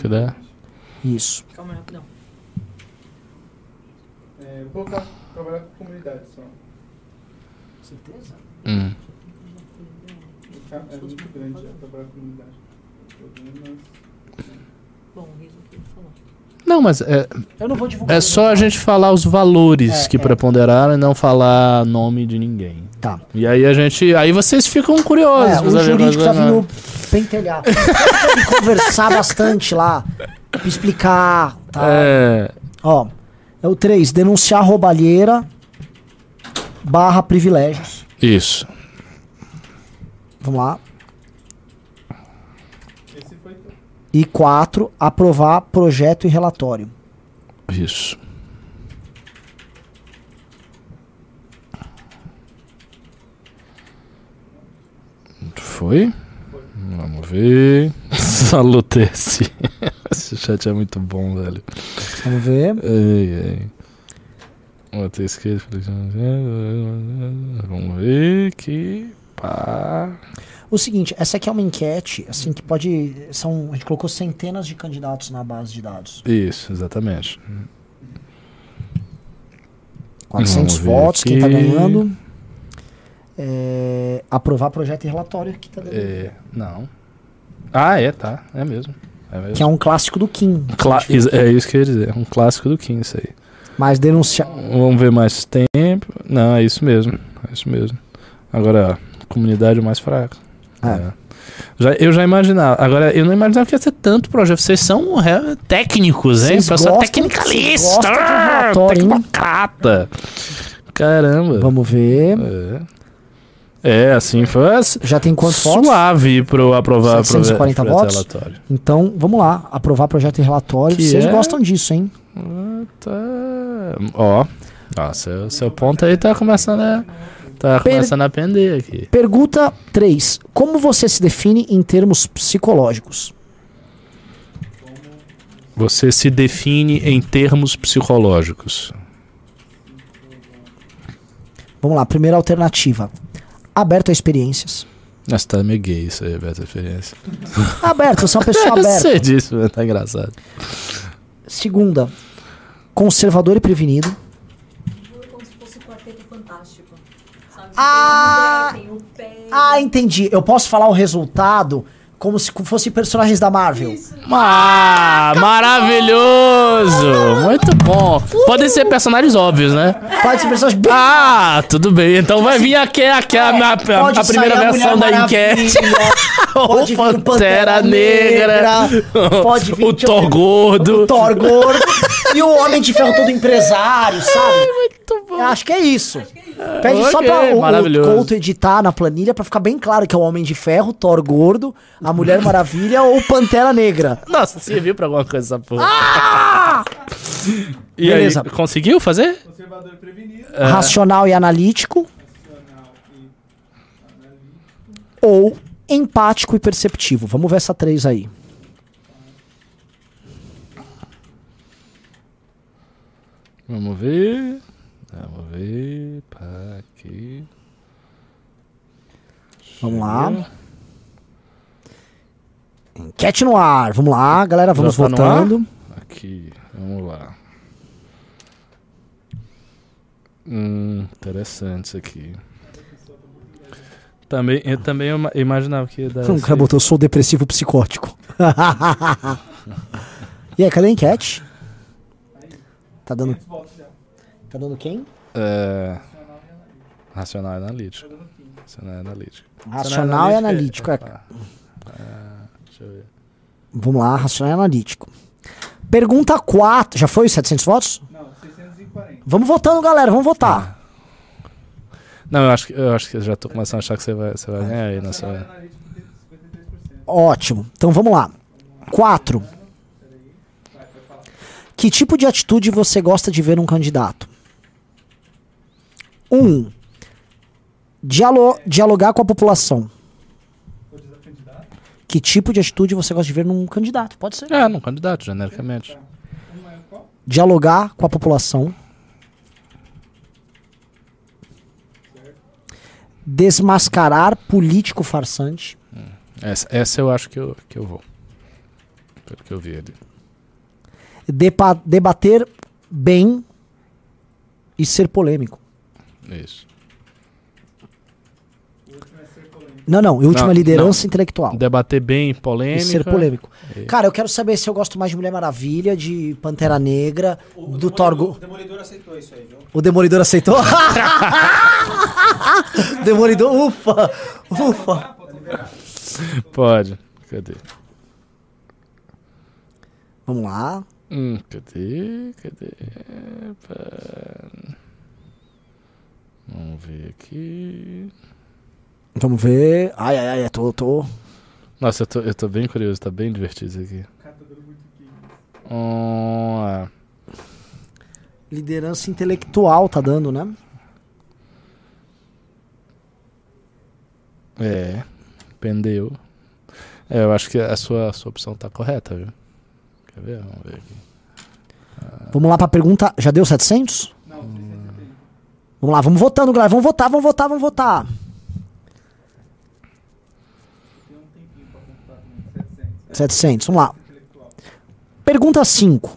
Que dá? Isso. Calma aí, rapidão. É, vou colocar trabalhar com comunidade só. Certeza? hum. É muito grande já, trabalhar com comunidade. Problemas. Bom, o riso aqui falou. Não, mas é, Eu não vou divulgar. é só a gente falar os valores É, que é. preponderaram e não falar nome de ninguém. Tá. E aí a gente. Aí vocês ficam curiosos. É, o jurídico tá vindo pentelhar. Conversar bastante lá. Explicar. Tá? É. Ó. É o 3. Denunciar roubalheira barra privilégios. Isso. Vamos lá. Esse foi tudo. E 4. Aprovar projeto e relatório. Isso. Foi? Vamos ver. Salutece. Esse chat é muito bom, velho. Vamos ver. Botei esquerda. Vamos ver que. Pá. O seguinte, essa aqui é uma enquete, assim, que pode. São, a gente colocou centenas de candidatos na base de dados. Isso, exatamente. 400 Vamos ver votos, quem tá aqui. ganhando. É, aprovar projeto e relatório que tá dando. É, não. Ah, é, tá. É mesmo. É mesmo. Que é um clássico do Kim. Cla- é isso que eu ia dizer. Um clássico do Kim, isso aí. Mas denunciar. Vamos ver mais tempo. Não, é isso mesmo. É isso mesmo. Agora, comunidade mais fraca. É. É. Já, eu já imaginava. Agora, eu não imaginava que ia ser tanto projeto. Vocês são é, técnicos, hein? Vocês gostam- tecnicalista. gostam? Tecnocrata. Caramba. Vamos ver. É. É, assim, foi Já tem quantos votos? suave pro aprovar 740 projeto votos? relatório. Então, vamos lá. Aprovar projeto e relatório. Que Vocês é? gostam disso, hein? Ah, Tá. Ó. Ó, seu, seu ponto aí tá começando a. Tá Per- começando a pender aqui. Pergunta 3. Como você se define em termos psicológicos? Você se define em termos psicológicos. Vamos lá. Primeira alternativa. Aberto a experiências. Nossa, tá meio gay isso aí, Beto, referência. Aberto, você é uma pessoa Eu aberta. sei disso, mas tá engraçado. Segunda. Conservador e prevenido. Como se fosse o quarteto fantástico. Sabe? Você Ah! a pé. Ah, entendi. Eu posso falar o resultado como se fossem personagens da Marvel. Ah, maravilhoso! Muito bom. Podem ser personagens óbvios, né? Pode ser personagens bem Ah, tudo bem. Então vai vir aqui, aqui a, a- a- Pode a primeira a versão da enquete. Pode vir o Pantera Negra, pode vir o Thor gordo. o Thor gordo e o Homem de Ferro todo empresário, sabe? Muito bom. Acho que é isso. Pede só Ok, pra o, o. Couto editar na planilha pra ficar bem claro que é o Homem de Ferro, Thor Gordo, a Mulher Maravilha ou Pantera Negra. Nossa, serviu pra alguma coisa essa porra. Ah! E Beleza. aí, conseguiu fazer? Conservador prevenido, É. Racional e analítico racional e analítico. ou empático e perceptivo. Vamos ver essa três aí. Vamos ver. Vamos ver. Pá, aqui. Vamos lá. Enquete no ar. Vamos lá, galera, vamos tá votando. Aqui, vamos lá. Hum, interessante isso aqui. Também, eu também ima- imaginava que ia dar. Um esse- cara botou, sou depressivo psicótico. e aí, cadê a enquete? Tá dando, 500 votos já. Tá dando quem? É, Racional e analítico. analítico. Dando 15. Racional e analítico. Racional e analítico. É. Deixa eu ver. Vamos lá, racional e analítico. Pergunta 4. Já foi os 700 votos? Não, 640. Vamos votando, galera, vamos votar. Não, eu acho que eu acho que eu já tô começando a achar que você vai, você vai ganhar aí na Racional e sua. analítico tem 53%. Ótimo. Então vamos lá. 4. Vai, pode falar. Que tipo de atitude você gosta de ver num candidato? 1. Um, dialo- dialogar com a população. Que tipo de atitude você gosta de ver num candidato? Pode ser. É, no candidato, genericamente. Dialogar com a população. Desmascarar político farsante. Essa, essa eu acho que eu, que eu vou. Pelo que eu vi ali. Depa- debater bem e ser polêmico. Isso. O último é ser polêmico. Não, não. E última Não, liderança intelectual. Debater bem, E polêmica. ser polêmico. E- Cara, eu quero saber se eu gosto mais de Mulher Maravilha, de Pantera Negra, do Thor. Go- O Demolidor aceitou isso aí, viu? O Demolidor aceitou? Demolidor, ufa! Ufa! Pode. Cadê? Vamos lá. Hum, cadê? Cadê? Pá. Vamos ver aqui. Vamos ver. Ai, ai, ai, tô, tô. Nossa, eu tô, eu tô bem curioso, tá bem divertido isso aqui. O cara tá dando muito 15. Hum, ah, Liderança intelectual tá dando, né? é, pendeu. É, eu acho que a sua, a sua opção tá correta, viu? Quer ver? Vamos ver aqui. Vamos lá pra pergunta. Já deu 700? Não, 630. Vamos lá, vamos votando, galera. Vamos votar, vamos votar, vamos votar. Tem tempinho pra computar também. 700. 700, vamos lá. Pergunta 5.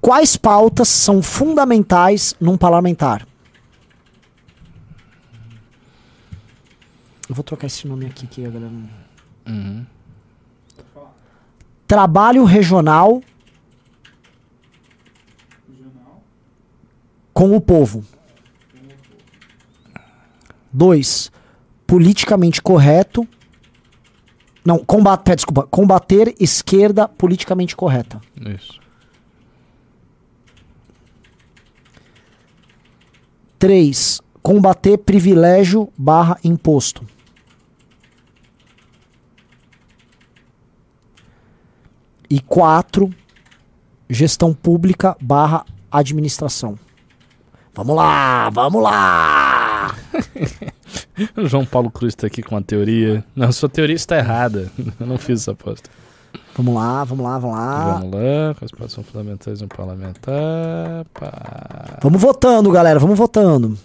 Quais pautas são fundamentais num parlamentar? Eu vou trocar esse nome aqui que a galera não... Uhum. Trabalho Regional. Com o povo. 2. Politicamente correto. Não, combater, desculpa, combater esquerda politicamente correta. Isso. 3. Combater privilégio barra imposto. E 4. Gestão pública barra administração. Vamos lá, vamos lá! O João Paulo Cruz tá aqui com uma teoria. Não, sua teoria está errada. Eu não fiz essa aposta. Vamos lá, vamos lá, vamos lá. Vamos lá. São fundamentais no parlamentar? Pá. Vamos votando, galera, vamos votando.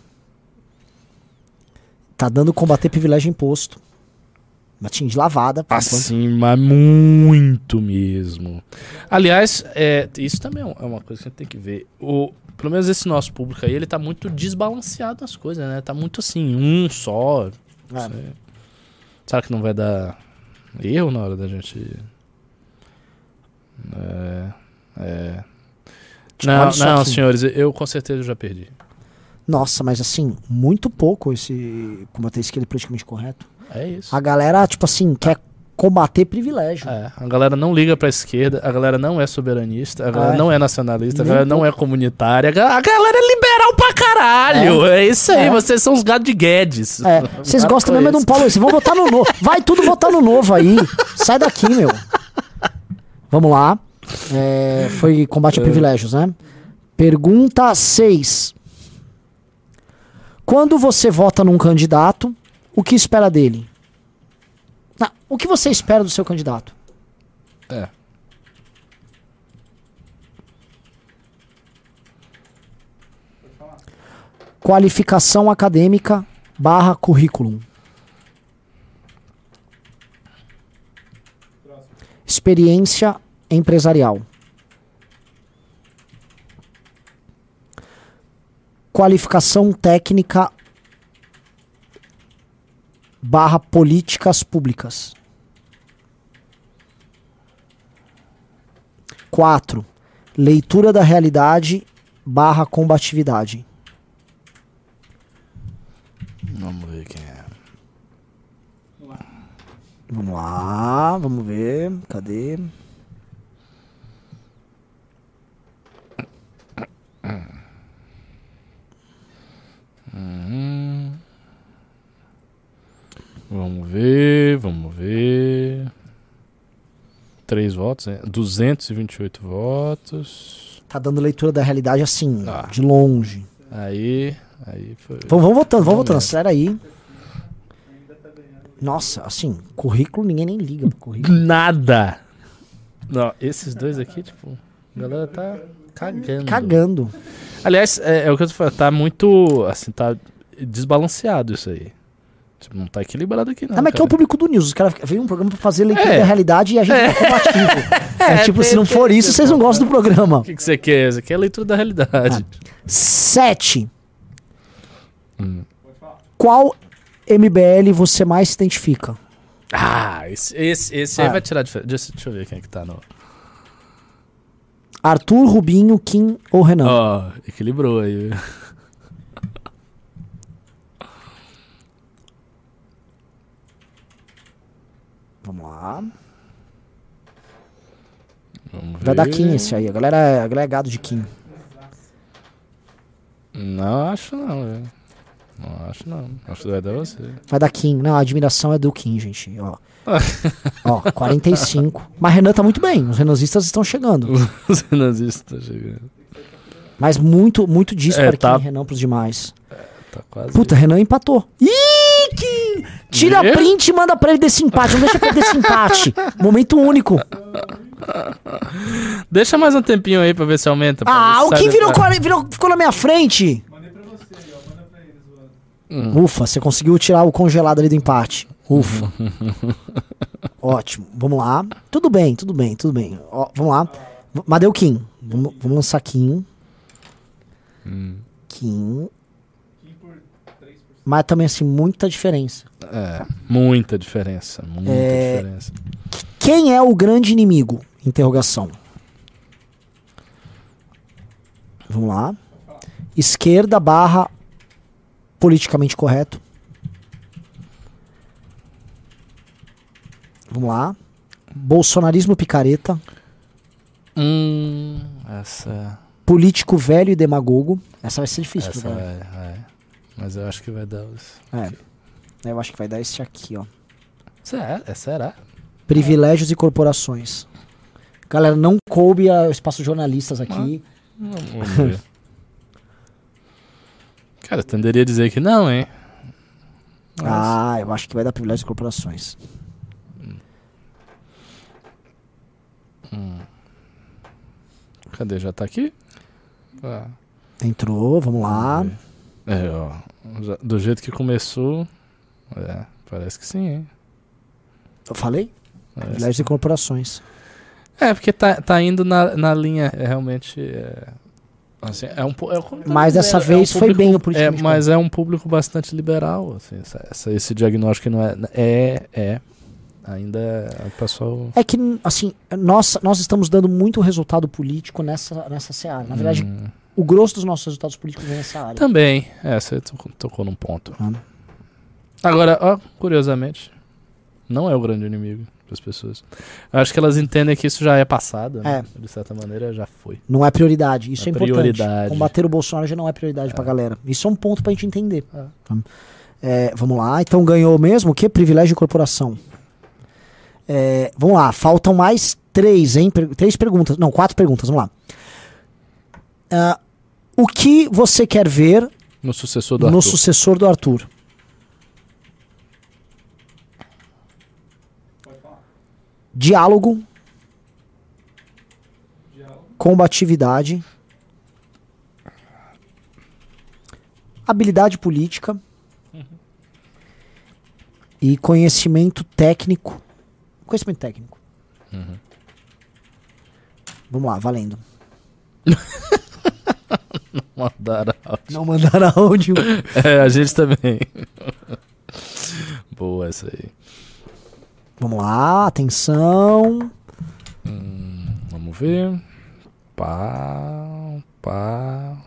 Tá dando combater privilégio imposto. Batinho de lavada. enquanto. Assim, mas muito mesmo. Aliás, é, isso também é é uma coisa que a gente tem que ver. O, pelo menos esse nosso público aí, ele tá muito desbalanceado nas coisas, né? Tá muito assim, um só. sei. Será que não vai dar erro na hora da gente. É. É. Tipo, Não, não, senhores, eu com certeza já perdi. Nossa, mas assim, muito pouco esse combater esquerda politicamente correto. É isso. A galera, tipo assim, quer combater privilégio. É, a galera não liga pra esquerda, a galera não é soberanista, a galera É. não é nacionalista, a Nem galera não é comunitária, a ga- a galera é liberal pra caralho. É, isso aí, É. vocês são os gatos de Guedes. É, vocês gostam mesmo é de um. Paulo Vocês vão votar no novo. Vai tudo votar no novo aí. Sai daqui, meu. Vamos lá. É, foi combate a privilégios, né? Pergunta 6. Quando você vota num candidato, o que espera dele? Não, o que você espera do seu candidato? É. Qualificação acadêmica barra currículo. Experiência empresarial. Qualificação técnica barra políticas públicas. 4. Leitura da realidade barra combatividade. Vamos ver quem é. Vamos lá, vamos ver. Cadê? Uhum. Vamos ver, vamos ver. Três votos, é? 228 votos. Tá dando leitura da realidade assim, Ah. de longe. Aí, aí foi. Vamos, vamos votando, vamos votando. Acelera aí. Nossa, assim, currículo ninguém nem liga pro currículo. Nada. Não, esses dois aqui, tipo, a galera tá cagando. Cagando. Aliás, é, é o que eu tô falando, tá muito, assim, tá desbalanceado isso aí. Tipo, não tá equilibrado aqui não, Ah, mas que é o público do News. Os caras veio um programa pra fazer leitura É. da realidade e a gente é combativo. É, tipo, tem- se não for isso, vocês não gostam do programa. O que, que você quer? Você quer a leitura da realidade. Sete. Hum. Qual MBL você mais se identifica? Ah, esse, esse, esse aí Ah. vai tirar diferença. Deixa, deixa eu ver quem é que tá no... Arthur, Rubinho, Kim ou Renan? Ó, equilibrou aí. Vamos lá. Vamos Vai dar ver. Kim esse aí. A galera, é- a galera é gado de Kim. Não, acho não, velho. Não acho não. Acho que vai dar você. Vai dar Kim. Não, a admiração é do Kim, gente. Ó. Ó, 45. Mas Renan tá muito bem. Os renanzistas estão chegando. Os nazistas chegando. Mas muito, muito disso É, para tá- Kim Renan pros demais. Tá quase. Puta, Renan empatou. Ih, Kim! Tira Vê? print e manda pra ele desse empate. Não deixa pra ele desse empate. Momento único. Deixa mais um tempinho aí pra ver se aumenta. Ah, o Kim virou, 40 virou- ficou na minha frente. Mandei pra você aí, ó. Manda pra eles. Hum. Ufa, você conseguiu tirar o congelado ali do empate. Ufa. Ótimo. Vamos lá. Tudo bem, tudo bem, tudo bem. Ó, vamos lá. V- Mas deu Kim. Vamos, vamos lançar Kim. Hum. Kim. Kim por 3%. Mas também, assim, muita diferença. É, muita diferença. Muita É. diferença. Quem é o grande inimigo? Interrogação. Vamos lá. Esquerda barra politicamente correto. Vamos lá. Bolsonarismo picareta. Hum, essa. Político velho e demagogo. Essa vai ser difícil. Essa pro vai, vai. Mas eu acho que vai dar os. É. Eu acho que vai dar esse aqui, ó. Será? É, será? Privilégios e corporações. Galera, não coube a- o espaço jornalistas aqui. Vamos ver. Cara, eu tenderia a dizer que não, hein? Mas- Ah, eu acho que vai dar privilégios e corporações. Cadê? Já tá aqui? Ah, Entrou, vamos lá. É, ó. Do jeito que começou. É, parece que sim, hein? Eu falei? Parece. Privilégios e corporações. É, porque tá, tá indo na, na linha, é, realmente. É, assim, é um, é, Mas dessa é um vez foi público- bem o É, politicamente mas é um público bastante liberal, assim, essa- essa- esse diagnóstico não é. É, é. Ainda é o pessoal. É que, assim, nós, nós estamos dando muito resultado político nessa, nessa seara. Na verdade, Hum, o grosso dos nossos resultados políticos vem nessa área. também, é, você tocou, num ponto. Ah. Agora, ó, curiosamente, não é o grande inimigo. para as pessoas. Eu acho que elas entendem que isso já é passado, né? É. De certa maneira já foi. Não é prioridade. Isso É é, importante. prioridade. Combater o Bolsonaro já não é prioridade pra galera. Isso é um ponto pra gente entender. É. É, vamos lá. Então ganhou mesmo o que? Privilégio de corporação. É, vamos lá. Faltam mais três, hein? Per- três perguntas. Não, quatro perguntas. Vamos lá. Ah, o que você quer ver No sucessor do no Arthur. sucessor do Arthur? Diálogo, Diálogo. combatividade, habilidade política e conhecimento técnico. Conhecimento técnico. Uhum. Vamos lá, valendo. Mandaram áudio. Não mandar áudio. É, a gente também. Boa essa aí. Vamos lá, atenção. Hum, vamos ver. Pá, pá.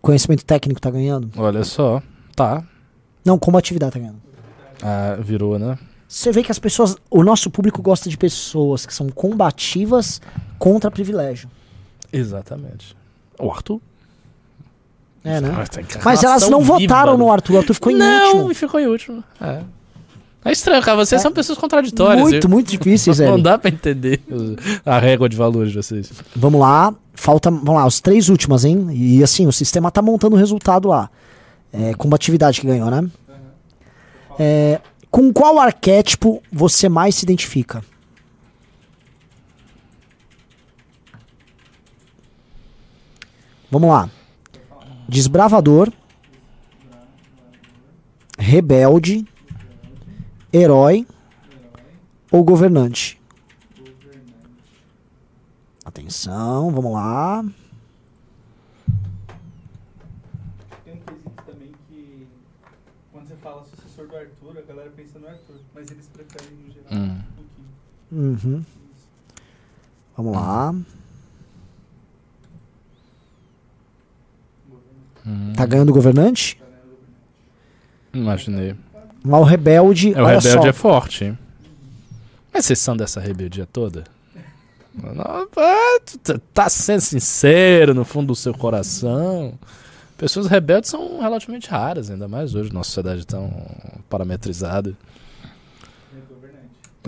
Conhecimento técnico tá ganhando? Olha só. Tá. Não, combatividade tá ganhando. Ah, virou, né? Você vê que as pessoas. O nosso público gosta de pessoas que são combativas contra privilégio. Exatamente. O Arthur. É, né? Nossa, que Mas elas não viva, votaram né? no Arthur. O Arthur ficou em Não, último. e ficou em último. É. É estranho, cara. Vocês É. são pessoas contraditórias. Muito, viu? muito difícil, Não Zé. dá pra entender a régua de valores de vocês. Vamos lá. Falta. Vamos lá, as três últimas, hein? E assim, o sistema tá montando o resultado lá. É, combatividade que ganhou, né? É, com qual arquétipo você mais se identifica? Vamos lá. Desbravador, rebelde, herói ou governante? Atenção, vamos lá. Tem um quesito também que quando você fala sucessor do Arthur, a galera pensa no Arthur, mas eles preferem no geral Hum. o Kim. Uhum. Vamos lá. Hum, Tá ganhando o governante? imaginei. Lá o rebelde. É, o rebelde só. é forte, hein? Mas vocês são dessa rebeldia toda? Tu tá- tá sendo sincero no fundo do seu coração. Pessoas rebeldes são relativamente raras, ainda mais hoje, nossa sociedade tão parametrizada.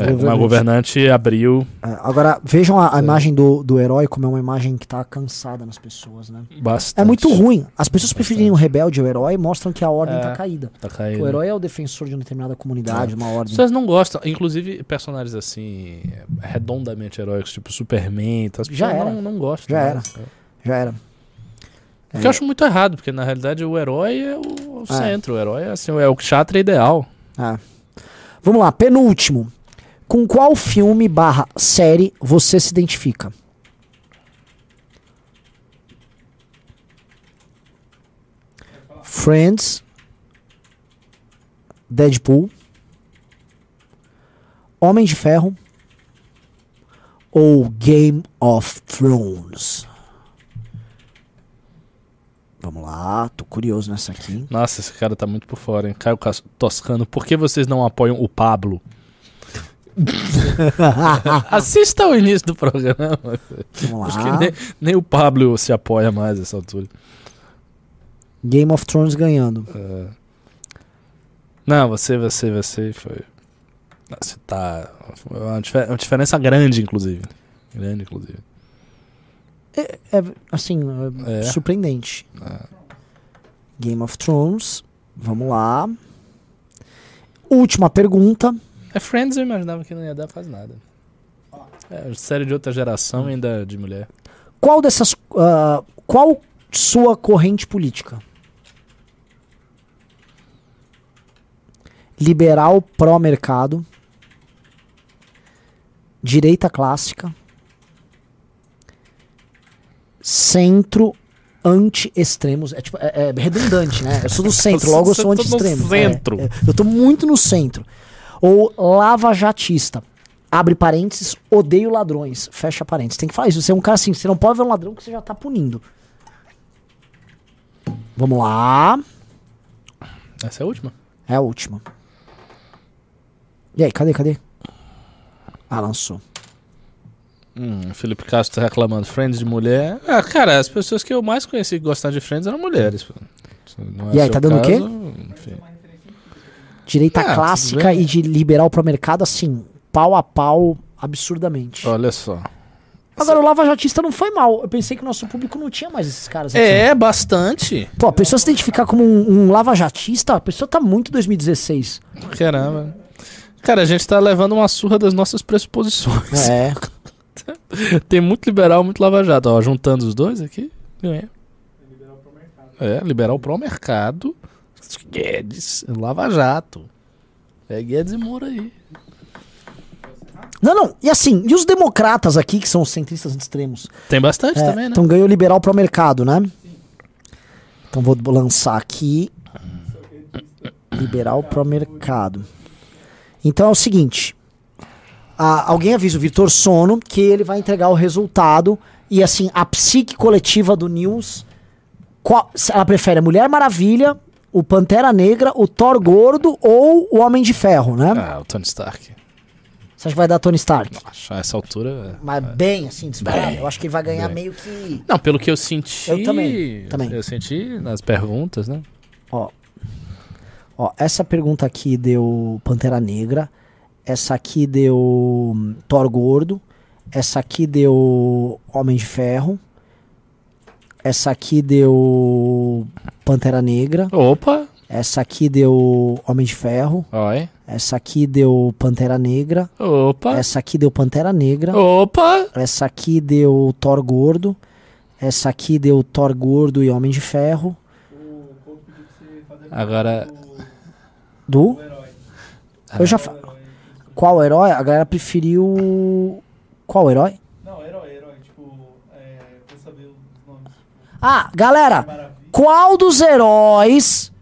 É governante. É, uma Governante. abriu É, agora, vejam a, a É. imagem do, do herói como é uma imagem que tá cansada nas pessoas, né? bastante. É muito ruim. As pessoas Bastante. preferirem o rebelde ao herói mostram que a ordem É. tá caída. Tá caído. O herói é o defensor de uma determinada comunidade, É. uma As ordem. pessoas não gostam, inclusive personagens assim, redondamente heróicos, tipo Superman, então as Já pessoas era. não, não gostam. Já né? era. Já era. O que eu acho muito errado, porque na realidade o herói é o, o É. centro, o herói é, assim, é o chatra ideal. É. Vamos lá, penúltimo. Com qual filme barra série você se identifica? Friends, Deadpool, Homem de Ferro ou Game of Thrones? Vamos lá, tô curioso nessa aqui. Nossa, esse cara tá muito por fora, hein? Caio Toscano, por que vocês não apoiam o Pablo? Assista o início do programa. Vamos Acho que nem, nem o Pablo se apoia mais nessa altura. Game of Thrones ganhando. É. Não, você, você, você foi. Você tá. é Uma, difer- uma diferença grande, inclusive. Grande, inclusive. É, assim, é É. surpreendente. É. Game of Thrones. Vamos lá. Última pergunta. É Friends, eu imaginava que não ia dar quase nada. É, série de outra geração ainda de mulher. Qual dessas. ah, qual sua corrente política? Liberal pró-mercado. Direita clássica. Centro anti-extremos. É, tipo, é, é redundante, né? Eu sou do centro, logo eu sou anti-extremo. centro. É, é. eu tô muito no centro. Ou lava-jatista. Abre parênteses, odeio ladrões. Fecha parênteses. Tem que falar isso. Você é um cara assim, você não pode ver um ladrão que você já tá punindo. Vamos lá. Essa é a última? É a última. E aí, cadê, cadê? Ah, lançou. Hum, Felipe Castro tá reclamando Friends de mulher. Ah, cara, as pessoas que eu mais conheci que gostavam de Friends eram mulheres. é E aí, tá dando o quê? enfim. Direita tudo clássica e de liberal pro mercado, assim, pau a pau, absurdamente. Olha só. Agora, o Lava Jatista não foi mal. Eu pensei que o nosso público não tinha mais esses caras aqui. É, bastante. Pô, a pessoa se identificar como um, um Lava Jatista, a pessoa tá muito 2016. Caramba. Cara, a gente tá levando uma surra das nossas pressuposições. É. Tem muito liberal, muito lava-jato. Ó, juntando os dois aqui, ganha. Liberal pro mercado. É, liberal pro mercado. Guedes, lava-jato. É Guedes e Moura aí. Não, não. E assim, e os democratas aqui, que são os centristas extremos? Tem bastante É, também, né? Então ganhou liberal pro mercado, né? Então vou lançar aqui. Liberal pro mercado. Então é o seguinte. a- alguém avisa o Vitor Sono que ele vai entregar o resultado. E assim, a psique coletiva do News. qual- ela prefere a Mulher Maravilha, o Pantera Negra, o Thor Gordo ou o Homem de Ferro, né? Ah, o Tony Stark. Você acha que vai dar Tony Stark? Acho a essa altura. Mas bem assim, disparado. Eu acho que ele vai ganhar bem. meio que. Não, pelo que eu senti. Eu também, também. Eu senti nas perguntas, né? Ó. Ó, essa pergunta aqui deu Pantera Negra. Essa aqui deu Thor Gordo. Essa aqui deu Homem de Ferro. Essa aqui deu Pantera Negra. Opa! Essa aqui deu Homem de Ferro. Oi. Essa aqui deu Pantera Negra. Opa! Essa aqui deu Pantera Negra. Opa! Essa aqui deu Thor Gordo. Essa aqui deu Thor Gordo e Homem de Ferro. O Couto pediu pra você fazer Agora- Do? Eu já Qual herói? Qual herói? A galera preferiu. Qual herói, herói. Tipo, é, pra saber os nomes. Ah, galera, qual dos heróis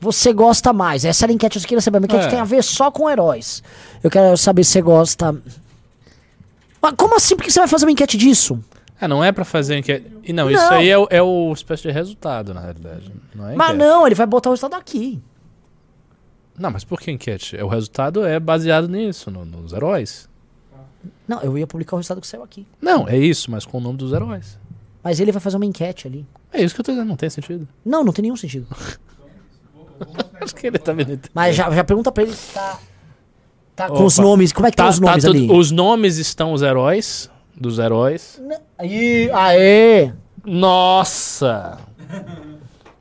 você gosta mais? Essa era a enquete, eu queria saber. A enquete É. tem a ver só com heróis. Eu quero saber se você gosta. Mas como assim? Por que você vai fazer uma enquete disso? Ah, não é pra fazer enquete. E não, Não. isso aí é, o- é o espécie de resultado, na realidade. Não é Mas não, ele vai botar o resultado aqui. Não, mas por que enquete? É, O resultado é baseado nisso, no- nos heróis. Não, eu ia publicar o resultado que saiu aqui. Não, é isso, mas com o nome dos heróis. Mas ele vai fazer uma enquete ali. É isso que eu tô dizendo, não tem sentido. Não, não tem nenhum sentido. Acho que ele tá vendo. Mas já, já pergunta pra ele se tá. Tá com Opa. os nomes. Como é que tá, Tá, os tá nomes tudo- ali? os nomes estão os heróis dos heróis. Aí, aê! Nossa!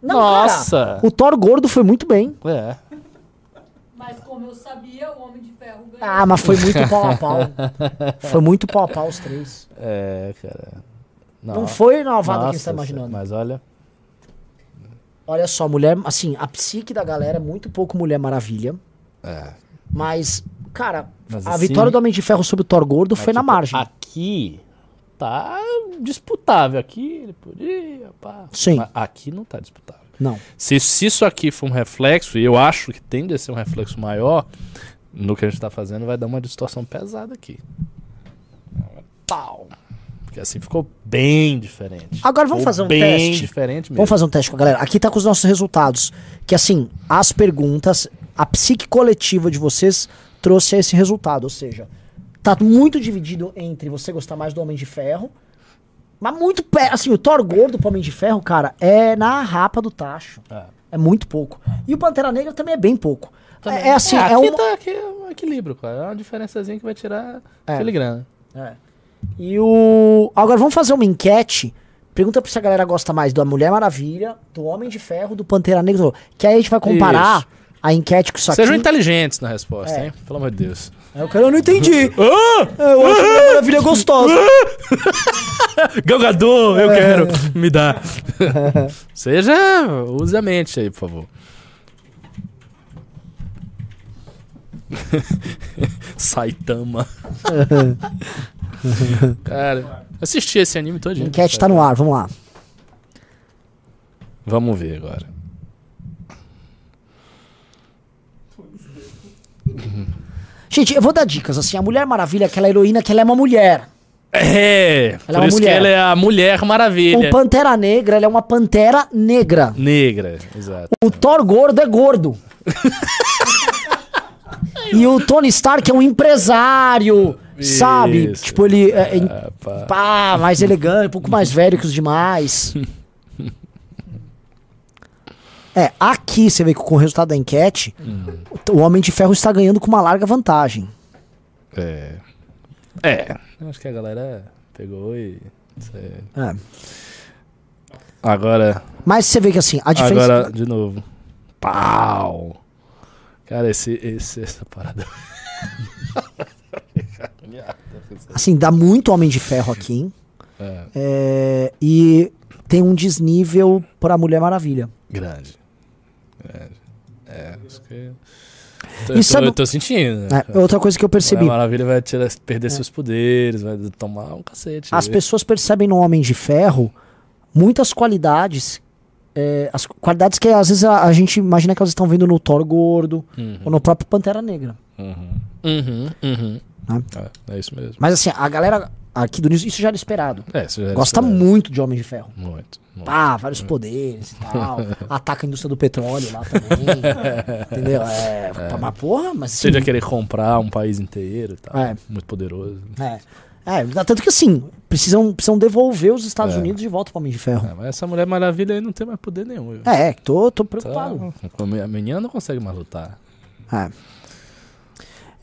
Não, Nossa! cara, o Thor gordo foi muito bem. É. Mas como eu sabia, o Homem de Ferro ganhou. Ah, mas foi muito pau a pau. Foi muito pau a pau os três. É, cara. Não foi novado que você tá imaginando. Mas olha. Olha só, mulher, assim, a psique da galera é muito pouco Mulher Maravilha. É. Mas, cara, Mas a assim- vitória do Homem de Ferro sobre o Thor gordo foi na tipo, margem. Aqui tá disputável. Aqui ele podia, pá. Sim. Mas aqui não tá disputável. Não. Se, se isso aqui for um reflexo, e eu acho que tende a ser um reflexo maior, no que a gente tá fazendo, vai dar uma distorção pesada aqui. Pau! Porque assim ficou bem diferente. Agora vamos Ficou fazer um bem teste. diferente mesmo. Vamos fazer um teste com a galera. Aqui tá com os nossos resultados. Que assim, as perguntas, a psique coletiva de vocês trouxe esse resultado. Ou seja, tá muito dividido entre você gostar mais do Homem de Ferro. Mas muito perto. Assim, o Thor gordo pro Homem de Ferro, cara, é na rapa do tacho. É. É muito pouco. E o Pantera Negra também é bem pouco. Também. É, é assim, É, é, aqui uma. tá aqui é um equilíbrio, cara. É uma diferençazinha que vai tirar É. filigrana. É. E o. Agora vamos fazer uma enquete. Pergunta pra se a galera gosta mais da Mulher Maravilha, do Homem de Ferro, do Pantera Negra. Que aí a gente vai comparar Isso. a enquete com isso aqui. Sejam inteligentes na resposta, É. hein? Pelo amor de Deus. Aí o cara, eu não entendi. Ah! É, eu acho a Mulher Maravilha gostosa. Galgador, eu quero. Me dá. Seja. Use a mente aí, por favor. Saitama. Cara, assisti esse anime todo A enquete tá no ar, vamos lá. Vamos ver agora. Gente, eu vou dar dicas. Assim, a Mulher Maravilha é aquela heroína que ela é uma mulher. É, Ela é por uma isso mulher. que ela é a Mulher Maravilha. O Pantera Negra, ela é uma pantera negra. Negra, exato. O Thor gordo é gordo. E o Tony Stark é um empresário, sabe? Isso. Tipo, ele é, é pá. mais elegante, um pouco mais velho que os demais. É, aqui você vê que com o resultado da enquete, o Homem de Ferro está ganhando com uma larga vantagem. É. É. Eu Acho que a galera pegou e. É. Agora. Mas você vê que assim, a diferença. Agora, de novo. Pau! Cara, esse, esse, essa parada. Assim, dá muito Homem de Ferro aqui, hein? É, É, e tem um desnível pra Mulher Maravilha. grande. Grande. É, acho que. E Eu tô, sabe- eu tô sentindo. né? É, outra coisa que eu percebi. Mulher Maravilha vai tirar, perder seus poderes, vai tomar um cacete. As pessoas percebem no Homem de Ferro muitas qualidades. é, as qualidades que às vezes a, a gente imagina que elas estão vendo no Thor gordo Uhum, ou no próprio Pantera Negra. uhum, uhum, uhum. Né? É, é isso mesmo. Mas assim, a galera aqui do News, isso já era esperado. É, isso já era Gosta esperado. muito de Homem de Ferro. Muito. muito. Pá, vários poderes e tal. Ataca a indústria do petróleo lá também. entendeu? É, Mas porra, mas assim, já querer comprar um país inteiro e tal. É. Muito poderoso. É. É, tanto que assim, precisam, precisam devolver os Estados É. Unidos de volta pro Homem de Ferro. É, mas essa Mulher Maravilha aí não tem mais poder nenhum. viu? É, tô, tô Tá- preocupado. a menina não consegue mais lutar. É.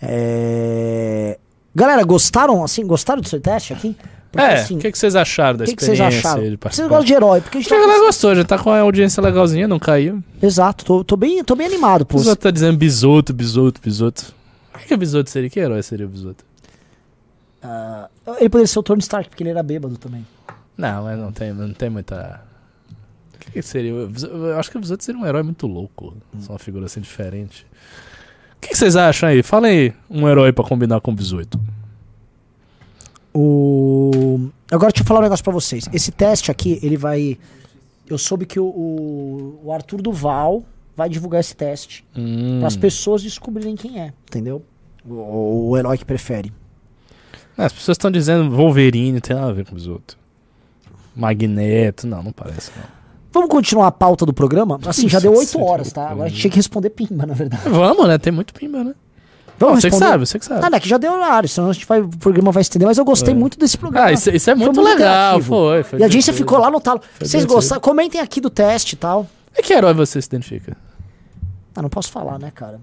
É, Galera, gostaram, assim, gostaram do seu teste aqui? Porque, é, assim, o que, que vocês acharam da que, que vocês experiência acharam? de Vocês gostam de herói, porque a gente A galera tá... gostou, já tá com a audiência legalzinha, não caiu. Exato, tô, tô, bem, tô bem animado, pô. O tá dizendo bisoto, bisoto, bisoto. O que, que é bisoto seria? Que herói seria o bisoto? Ah, ele poderia ser o Tony Stark, porque ele era bêbado também. Não, mas não tem, não tem muita. O que, que seria? Eu acho que o bisoto seria um herói muito louco. Só uma figura assim diferente. O que, que vocês acham aí? Fala aí um herói pra combinar com o bisoto. O... Agora deixa eu falar um negócio pra vocês. Esse teste aqui, ele vai... Eu soube que o, o, o Arthur Duval vai divulgar esse teste Hum. para as pessoas descobrirem quem é, entendeu? O, o herói que prefere. É, As pessoas estão dizendo Wolverine, tem nada a ver com o bisoto. Magneto, não, não parece. Não. Vamos continuar a pauta do programa? Assim, já deu oito horas, tá? Agora a gente tinha que responder pimba, na verdade. Vamos, né? Tem muito pimba, né? Vamos você que responder? sabe, você que sabe. Ah, não, é que já deu horário, senão a gente vai, o programa vai estender, mas eu gostei É. muito desse programa. Ah, isso, isso é muito, muito legal. interativo. Foi, foi e a agência divertido. ficou lá no talo. Foi Vocês divertido. gostaram? Comentem aqui do teste e tal. E que herói você se identifica? Ah, não posso falar, né, cara?